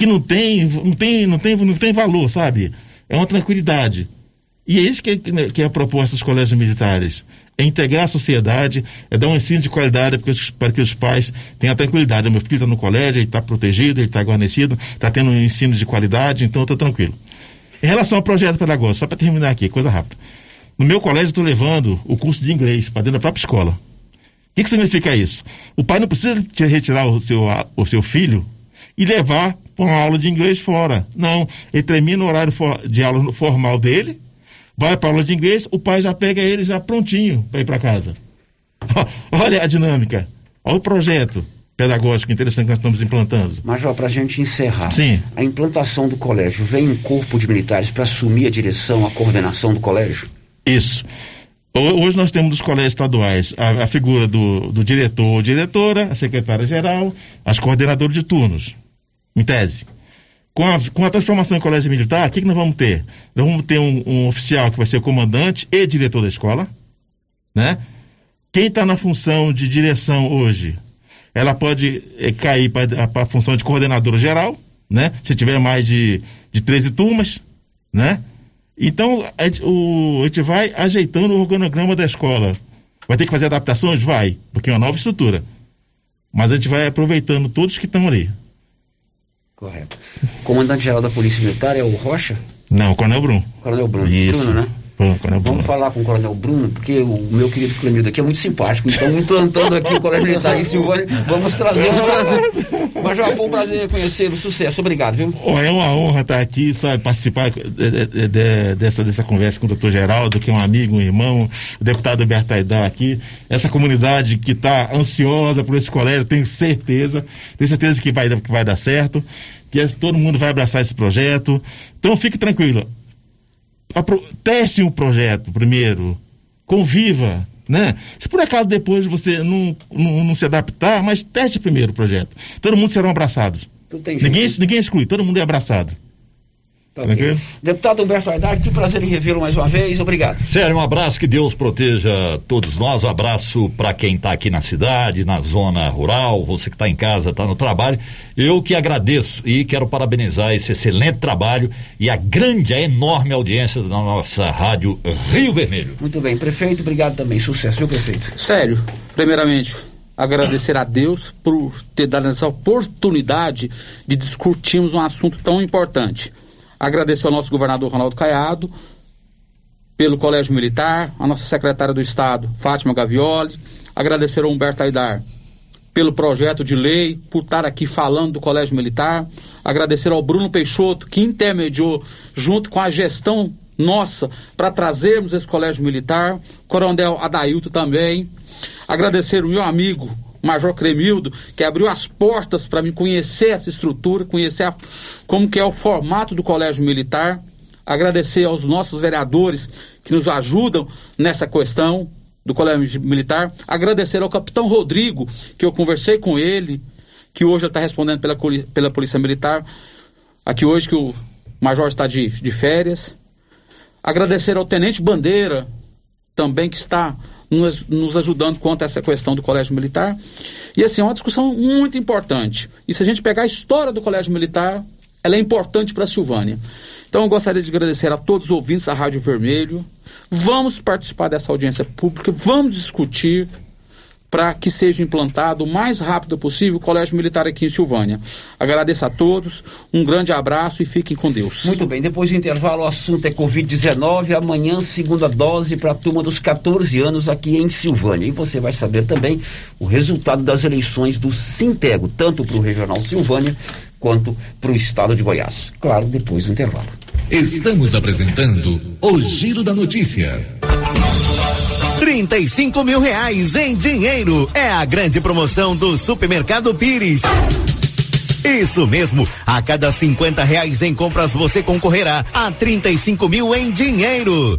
que não tem, não tem, não tem, não tem valor, sabe? É uma tranquilidade. E é isso que, que é a proposta dos colégios militares. É integrar a sociedade, é dar um ensino de qualidade para que os, para que os pais tenham a tranquilidade. O meu filho está no colégio, ele está protegido, ele está guarnecido, está tendo um ensino de qualidade, então está tranquilo. Em relação ao projeto pedagógico, só para terminar aqui, coisa rápida. No meu colégio, estou levando o curso de inglês para dentro da própria escola. O que, que significa isso? O pai não precisa retirar o seu, o seu filho e levar para uma aula de inglês fora. Não, ele termina o horário de aula formal dele, vai para a aula de inglês, o pai já pega ele já prontinho para ir para casa. Olha a dinâmica, olha o projeto pedagógico interessante que nós estamos implantando. Major, para a gente encerrar, Sim. a implantação do colégio vem um corpo de militares para assumir a direção, a coordenação do colégio? Isso. Hoje nós temos nos colégios estaduais a, a figura do, do, diretor ou diretora, a secretária-geral, as coordenadoras de turnos, em tese. Com a, com a transformação em colégio militar, o que, que nós vamos ter? Nós vamos ter um, um oficial que vai ser comandante e diretor da escola, né? Quem está na função de direção hoje, ela pode é, cair para a função de coordenadora geral, né? Se tiver mais de, de 13 turmas, né? Então, a gente, o, a gente vai ajeitando o organograma da escola. Vai ter que fazer adaptações? Vai, porque é uma nova estrutura. Mas a gente vai aproveitando todos que estão ali. Correto. Comandante-geral da Polícia Militar é o Rocha? Não, o Coronel Bruno. Coronel Bruno. Isso. Bruno, né? Bruno. Vamos falar com o Coronel Bruno, porque o meu querido Clemildo aqui é muito simpático. Então, implantando aqui o Colégio Militar em Silvânia, vamos trazer, vamos trazer. Mas já foi um prazer conhecê-lo. Sucesso. Obrigado, viu? Oh, é uma honra estar aqui, sabe, participar de, de, de, dessa, dessa conversa com o doutor Geraldo, que é um amigo, um irmão, o deputado Alberto Aidar aqui. Essa comunidade que está ansiosa por esse colégio, tenho certeza, tenho certeza que vai, que vai dar certo, que todo mundo vai abraçar esse projeto. Então, fique tranquilo teste o projeto primeiro, conviva, né? Se por acaso depois você não, não, não se adaptar, mas teste primeiro o projeto. Todo mundo serão abraçados. Ninguém, ninguém exclui, todo mundo é abraçado. Tá okay. Deputado Humberto Aidar, que prazer em revê-lo mais uma vez. Obrigado. Sério, um abraço, que Deus proteja todos nós. Um abraço para quem está aqui na cidade, na zona rural, você que está em casa, está no trabalho. Eu que agradeço e quero parabenizar esse excelente trabalho e a grande, a enorme audiência da nossa rádio Rio Vermelho. Muito bem, prefeito, obrigado também. Sucesso, viu, prefeito? Sério, primeiramente, agradecer a Deus por ter dado essa oportunidade de discutirmos um assunto tão importante. Agradecer ao nosso governador Ronaldo Caiado, pelo Colégio Militar, a nossa secretária do Estado, Fátima Gavioli, agradecer ao Humberto Aidar pelo projeto de lei, por estar aqui falando do Colégio Militar, agradecer ao Bruno Peixoto, que intermediou junto com a gestão nossa para trazermos esse Colégio Militar, Coronel Adailto também, agradecer o meu amigo Major Cremildo, que abriu as portas para me conhecer essa estrutura, conhecer a, como que é o formato do Colégio Militar. Agradecer aos nossos vereadores que nos ajudam nessa questão do Colégio Militar. Agradecer ao capitão Rodrigo, que eu conversei com ele, que hoje está respondendo pela, pela Polícia Militar. Aqui hoje que o Major está de, de férias. Agradecer ao Tenente Bandeira, também que está nos, nos ajudando quanto a essa questão do Colégio Militar. E assim, é uma discussão muito importante. E se a gente pegar a história do Colégio Militar, ela é importante para a Silvânia. Então eu gostaria de agradecer a todos os ouvintes da Rádio Vermelho. Vamos participar dessa audiência pública, vamos discutir para que seja implantado o mais rápido possível o Colégio Militar aqui em Silvânia. Agradeço a todos, um grande abraço e fiquem com Deus. Muito bem, depois do intervalo o assunto é Covid-19, amanhã segunda dose para a turma dos 14 anos aqui em Silvânia. E você vai saber também o resultado das eleições do Sintego, tanto para o Regional Silvânia quanto para o estado de Goiás. Claro, depois do intervalo. Estamos apresentando o Giro da Notícia. 35 mil reais em dinheiro. É a grande promoção do Supermercado Pires. Isso mesmo, a cada 50 reais em compras você concorrerá a 35 mil em dinheiro.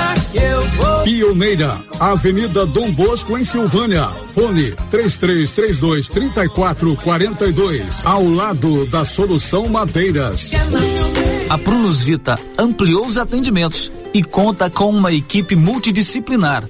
Pioneira, Avenida Dom Bosco, em Silvânia. Fone 3332 3442. Ao lado da Solução Madeiras. A Prunus Vita ampliou os atendimentos e conta com uma equipe multidisciplinar,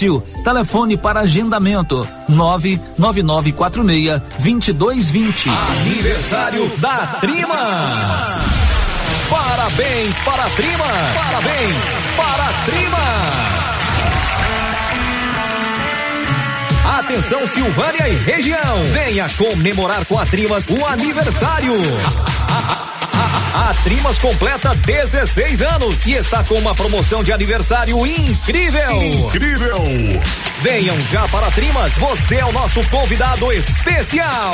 Telefone para agendamento: 99946 2220. Aniversário da Trimas. Parabéns para a Trimas. Parabéns para a Trimas. Atenção Silvânia e região. Venha comemorar com a Trimas o aniversário. A Trimas completa 16 anos e está com uma promoção de aniversário incrível. Incrível! Venham já para a Trimas, você é o nosso convidado especial.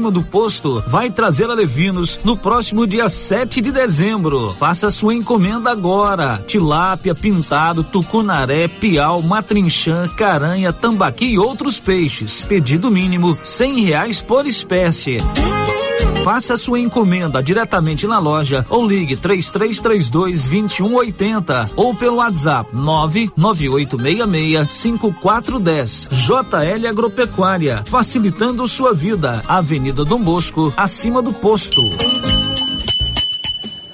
do posto, vai trazer a Levinos no próximo dia 7 de dezembro. Faça sua encomenda agora. Tilápia, pintado, tucunaré, piau, matrinchã, caranha, tambaqui e outros peixes. Pedido mínimo cem reais por espécie. Faça sua encomenda diretamente na loja ou ligue 3332 2180 ou pelo WhatsApp 99866 5410. JL Agropecuária, facilitando sua vida. Avenida Dom Bosco, acima do posto.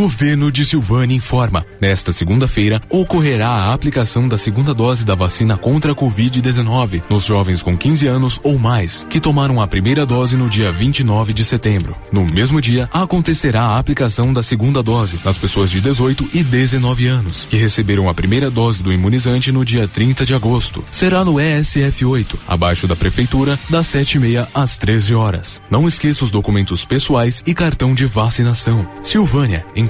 Governo de Silvânia informa: nesta segunda-feira ocorrerá a aplicação da segunda dose da vacina contra a Covid-19 nos jovens com 15 anos ou mais que tomaram a primeira dose no dia 29 de setembro. No mesmo dia, acontecerá a aplicação da segunda dose nas pessoas de 18 e 19 anos que receberam a primeira dose do imunizante no dia 30 de agosto. Será no ESF 8, abaixo da prefeitura, das 7h30 às 13 horas. Não esqueça os documentos pessoais e cartão de vacinação. Silvânia, em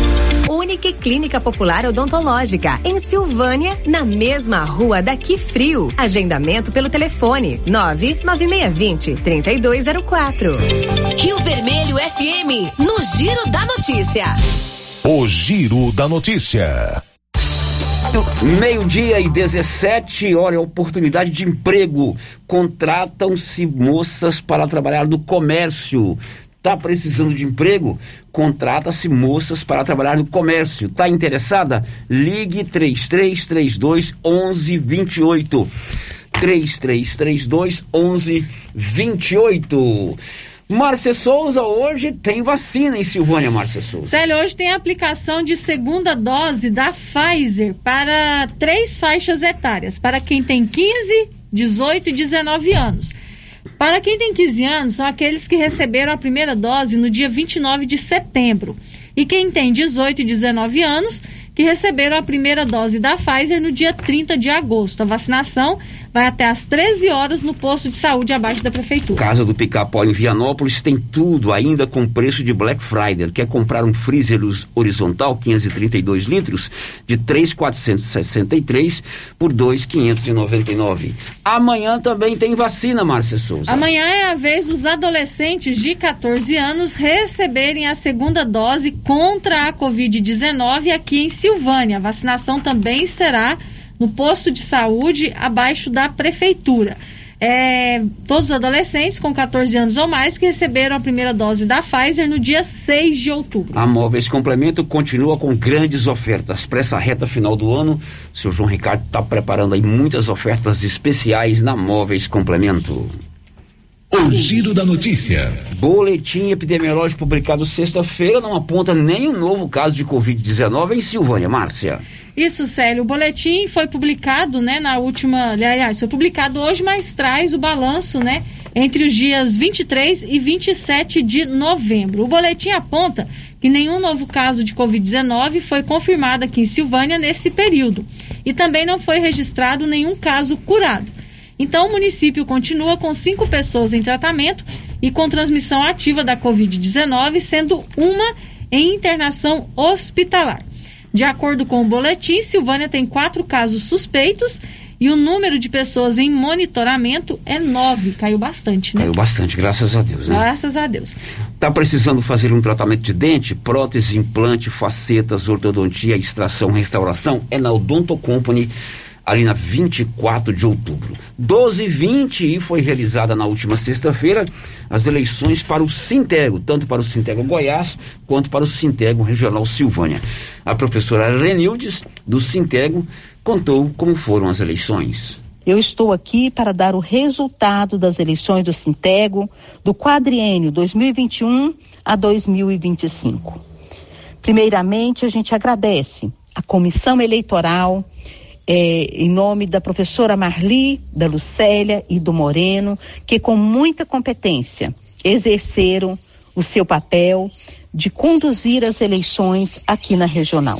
Unique Clínica Popular Odontológica, em Silvânia, na mesma rua daqui frio. Agendamento pelo telefone 99620 3204. Rio Vermelho FM, no Giro da Notícia. O Giro da Notícia. Meio-dia e 17, olha, oportunidade de emprego. Contratam-se moças para trabalhar no comércio. Tá precisando de emprego? Contrata-se moças para trabalhar no comércio. Tá interessada? Ligue 3332 1128. 3332 1128. Márcia Souza, hoje tem vacina em Silvânia, Márcia Souza. Célio, hoje tem aplicação de segunda dose da Pfizer para três faixas etárias, para quem tem 15, 18 e 19 anos. Para quem tem 15 anos, são aqueles que receberam a primeira dose no dia 29 de setembro. E quem tem 18 e 19 anos, que receberam a primeira dose da Pfizer no dia 30 de agosto. A vacinação vai até às 13 horas no posto de saúde abaixo da prefeitura. Casa do Pica-Pau em Vianópolis tem tudo ainda com preço de Black Friday. Quer comprar um freezer horizontal 532 litros de 3,463 por 2,599. Amanhã também tem vacina, Márcia Souza. Amanhã é a vez dos adolescentes de 14 anos receberem a segunda dose contra a Covid-19 aqui em Silvânia. A vacinação também será no posto de saúde abaixo da prefeitura. É, todos os adolescentes com 14 anos ou mais que receberam a primeira dose da Pfizer no dia 6 de outubro. A Móveis Complemento continua com grandes ofertas. Para essa reta final do ano, o seu João Ricardo está preparando aí muitas ofertas especiais na Móveis Complemento. O giro da notícia. Boletim epidemiológico publicado sexta-feira não aponta nenhum novo caso de Covid-19 em Silvânia. Márcia. Isso, Célio. O boletim foi publicado, né, na última. Aliás, foi publicado hoje, mas traz o balanço, né, entre os dias 23 e 27 de novembro. O boletim aponta que nenhum novo caso de Covid-19 foi confirmado aqui em Silvânia nesse período. E também não foi registrado nenhum caso curado. Então, o município continua com cinco pessoas em tratamento e com transmissão ativa da Covid-19, sendo uma em internação hospitalar. De acordo com o boletim, Silvânia tem quatro casos suspeitos e o número de pessoas em monitoramento é nove. Caiu bastante, né? Caiu bastante, graças a Deus, né? Graças a Deus. Tá precisando fazer um tratamento de dente, prótese, implante, facetas, ortodontia, extração, restauração? É na Odonto Company ali na 24 de outubro. 12 e 20 e foi realizada na última sexta-feira as eleições para o Sintego, tanto para o Sintego Goiás quanto para o Sintego Regional Silvânia. A professora Renildes, do Sintego, contou como foram as eleições. Eu estou aqui para dar o resultado das eleições do Sintego do quadriênio 2021 a 2025. Primeiramente, a gente agradece a comissão eleitoral, é, em nome da professora Marli, da Lucélia e do Moreno, que com muita competência exerceram o seu papel de conduzir as eleições aqui na regional.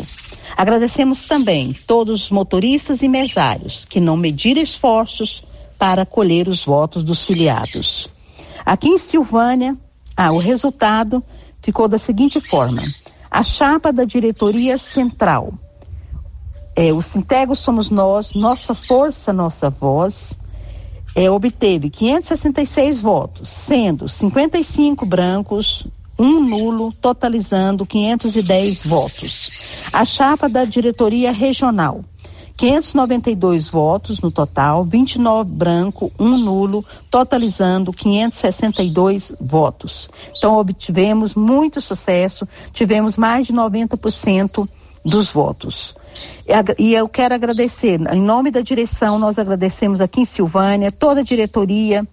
Agradecemos também todos os motoristas e mesários que não mediram esforços para colher os votos dos filiados. Aqui em Silvânia, ah, o resultado ficou da seguinte forma: a chapa da diretoria central é, o Sintego Somos Nós, Nossa Força, Nossa Voz, é, obteve 566 votos, sendo 55 brancos, um nulo, totalizando 510 votos. A chapa da diretoria regional, 592 votos no total, 29 branco, um nulo, totalizando 562 votos. Então obtivemos muito sucesso, tivemos mais de 90% dos votos. E eu quero agradecer, em nome da direção, nós agradecemos aqui em Silvânia, toda a diretoria,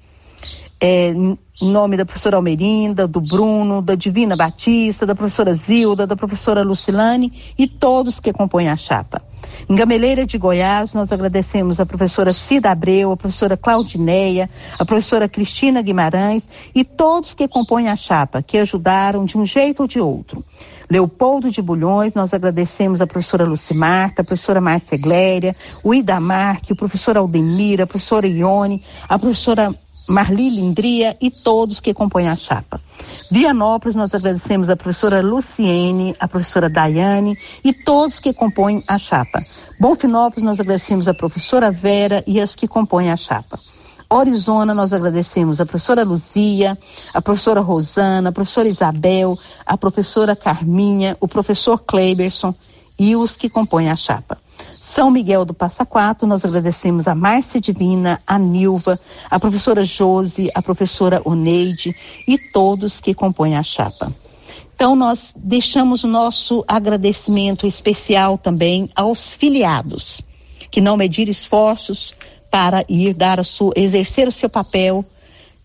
é, em nome da professora Almerinda, do Bruno, da Divina Batista, da professora Zilda, da professora Lucilane e todos que compõem a chapa. Em Gameleira de Goiás, nós agradecemos a professora Cida Abreu, a professora Claudineia, a professora Cristina Guimarães e todos que compõem a chapa, que ajudaram de um jeito ou de outro. Leopoldo de Bulhões, nós agradecemos a professora Lucimarta, a professora Márcia Gléria, o Idamarque, o professor Aldemir, a professora Ione, a professora Marli Lindria e todos que compõem a chapa. Vianópolis, nós agradecemos a professora Luciene, a professora Daiane e todos que compõem a chapa. Bonfinópolis, nós agradecemos a professora Vera e as que compõem a chapa. Orizona, nós agradecemos a professora Luzia, a professora Rosana, a professora Isabel, a professora Carminha, o professor Kleiberson e os que compõem a chapa. São Miguel do Passa Quatro, nós agradecemos a Márcia Divina, a Nilva, a professora Jose, a professora Oneide e todos que compõem a chapa. Então, nós deixamos o nosso agradecimento especial também aos filiados, que não mediram esforços para ir dar a sua, exercer o seu papel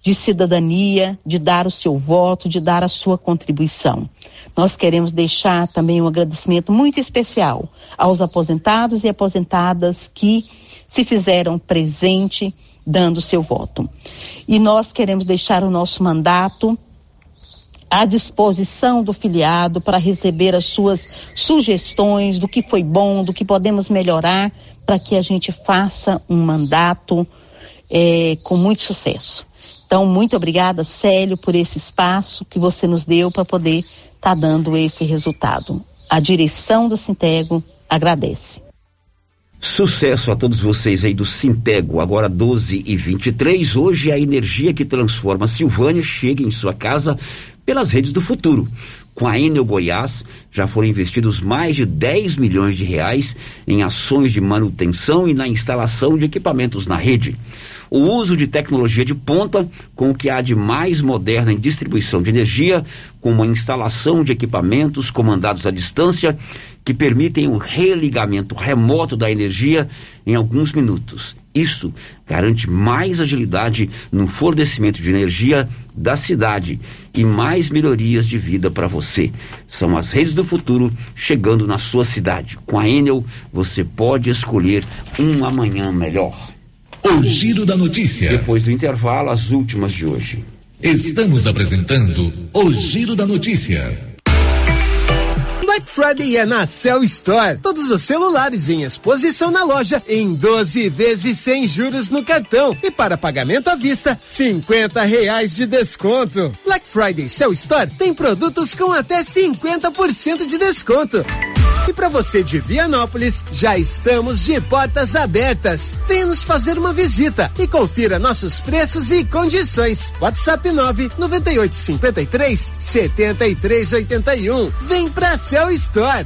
de cidadania, de dar o seu voto, de dar a sua contribuição. Nós queremos deixar também um agradecimento muito especial aos aposentados e aposentadas que se fizeram presente dando seu voto. E nós queremos deixar o nosso mandato à disposição do filiado para receber as suas sugestões do que foi bom, do que podemos melhorar para que a gente faça um mandato é, com muito sucesso. Então, muito obrigada, Célio, por esse espaço que você nos deu para poder estar tá dando esse resultado. A direção do Sintego agradece. Sucesso a todos vocês aí do Sintego, agora 12 e 23. Hoje a energia que transforma Silvânia chega em sua casa pelas redes do futuro. Com a Enel Goiás, já foram investidos mais de 10 milhões de reais em ações de manutenção e na instalação de equipamentos na rede. O uso de tecnologia de ponta, com o que há de mais moderna em distribuição de energia, como a instalação de equipamentos comandados à distância que permitem o religamento remoto da energia em alguns minutos. Isso garante mais agilidade no fornecimento de energia da cidade e mais melhorias de vida para você. São as redes do futuro chegando na sua cidade. Com a Enel, você pode escolher um amanhã melhor. O giro da notícia. Depois do intervalo, as últimas de hoje. Estamos apresentando o giro da notícia. Black Friday é na Cell Store. Todos os celulares em exposição na loja em 12 vezes sem juros no cartão. E para pagamento à vista, 50 reais de desconto. Black Friday Cell Store tem produtos com até 50% de desconto. E para você de Vianópolis, já estamos de portas abertas. Venha nos fazer uma visita e confira nossos preços e condições. WhatsApp 9 9853 7381. Vem pra Cell Store.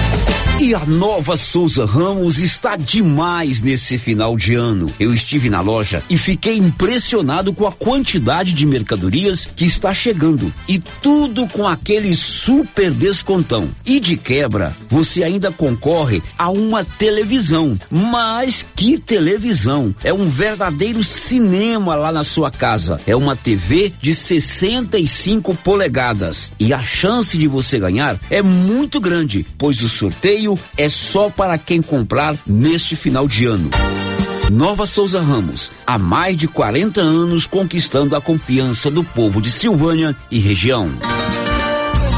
E a nova Souza Ramos está demais nesse final de ano. Eu estive na loja e fiquei impressionado com a quantidade de mercadorias que está chegando. E tudo com aquele super descontão. E de quebra, você ainda concorre a uma televisão. Mas que televisão! É um verdadeiro cinema lá na sua casa. É uma TV de 65 polegadas. E a chance de você ganhar é muito grande, pois o sorteio é só para quem comprar neste final de ano. Nova Souza Ramos, há mais de 40 anos conquistando a confiança do povo de Silvânia e região.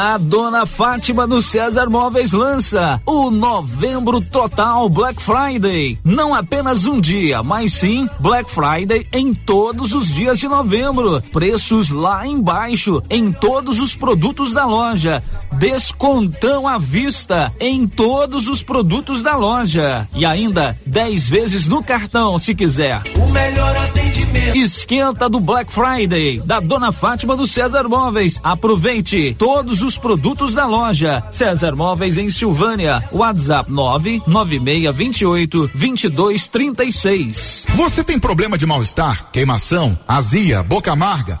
A dona Fátima do César Móveis lança o Novembro Total Black Friday. Não apenas um dia, mas sim Black Friday em todos os dias de novembro. Preços lá embaixo em todos os produtos da loja. Descontão à vista em todos os produtos da loja. E ainda 10 vezes no cartão, se quiser. O melhor atendimento. Esquenta do Black Friday da dona Fátima do César Móveis. Aproveite todos os produtos da loja. César Móveis em Silvânia. WhatsApp 99628 2236. Você tem problema de mal-estar, queimação, azia, boca amarga,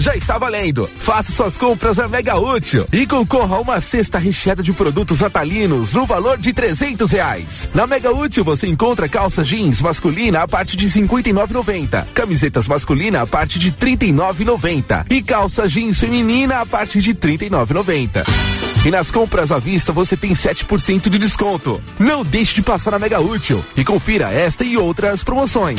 Já está valendo. Faça suas compras a Mega Útil e concorra a uma cesta recheada de produtos atalinos no valor de trezentos reais. Na Mega Útil você encontra calça jeans masculina a partir de cinquenta e nove noventa, camisetas masculina a partir de trinta e nove noventa e calça jeans feminina a partir de trinta e nove noventa. E nas compras à vista você tem 7% de desconto. Não deixe de passar na Mega Útil e confira esta e outras promoções.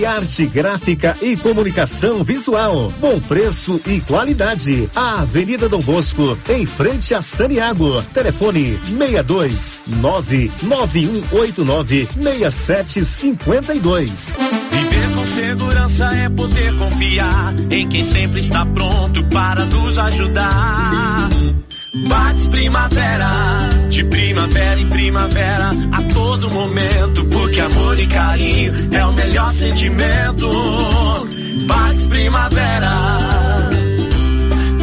Criarte Gráfica e Comunicação Visual. Bom preço e qualidade. A Avenida Dom Bosco, em frente a Saniago. Telefone 62 99189 6752. Viver com segurança é poder confiar em quem sempre está pronto para nos ajudar. Bates Primavera, de primavera em primavera, a todo momento, porque amor e carinho é o melhor sentimento. Bates Primavera,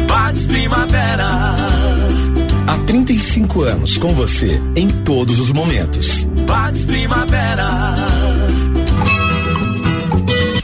Bates Primavera. Há 35 anos com você, em todos os momentos. Bates Primavera.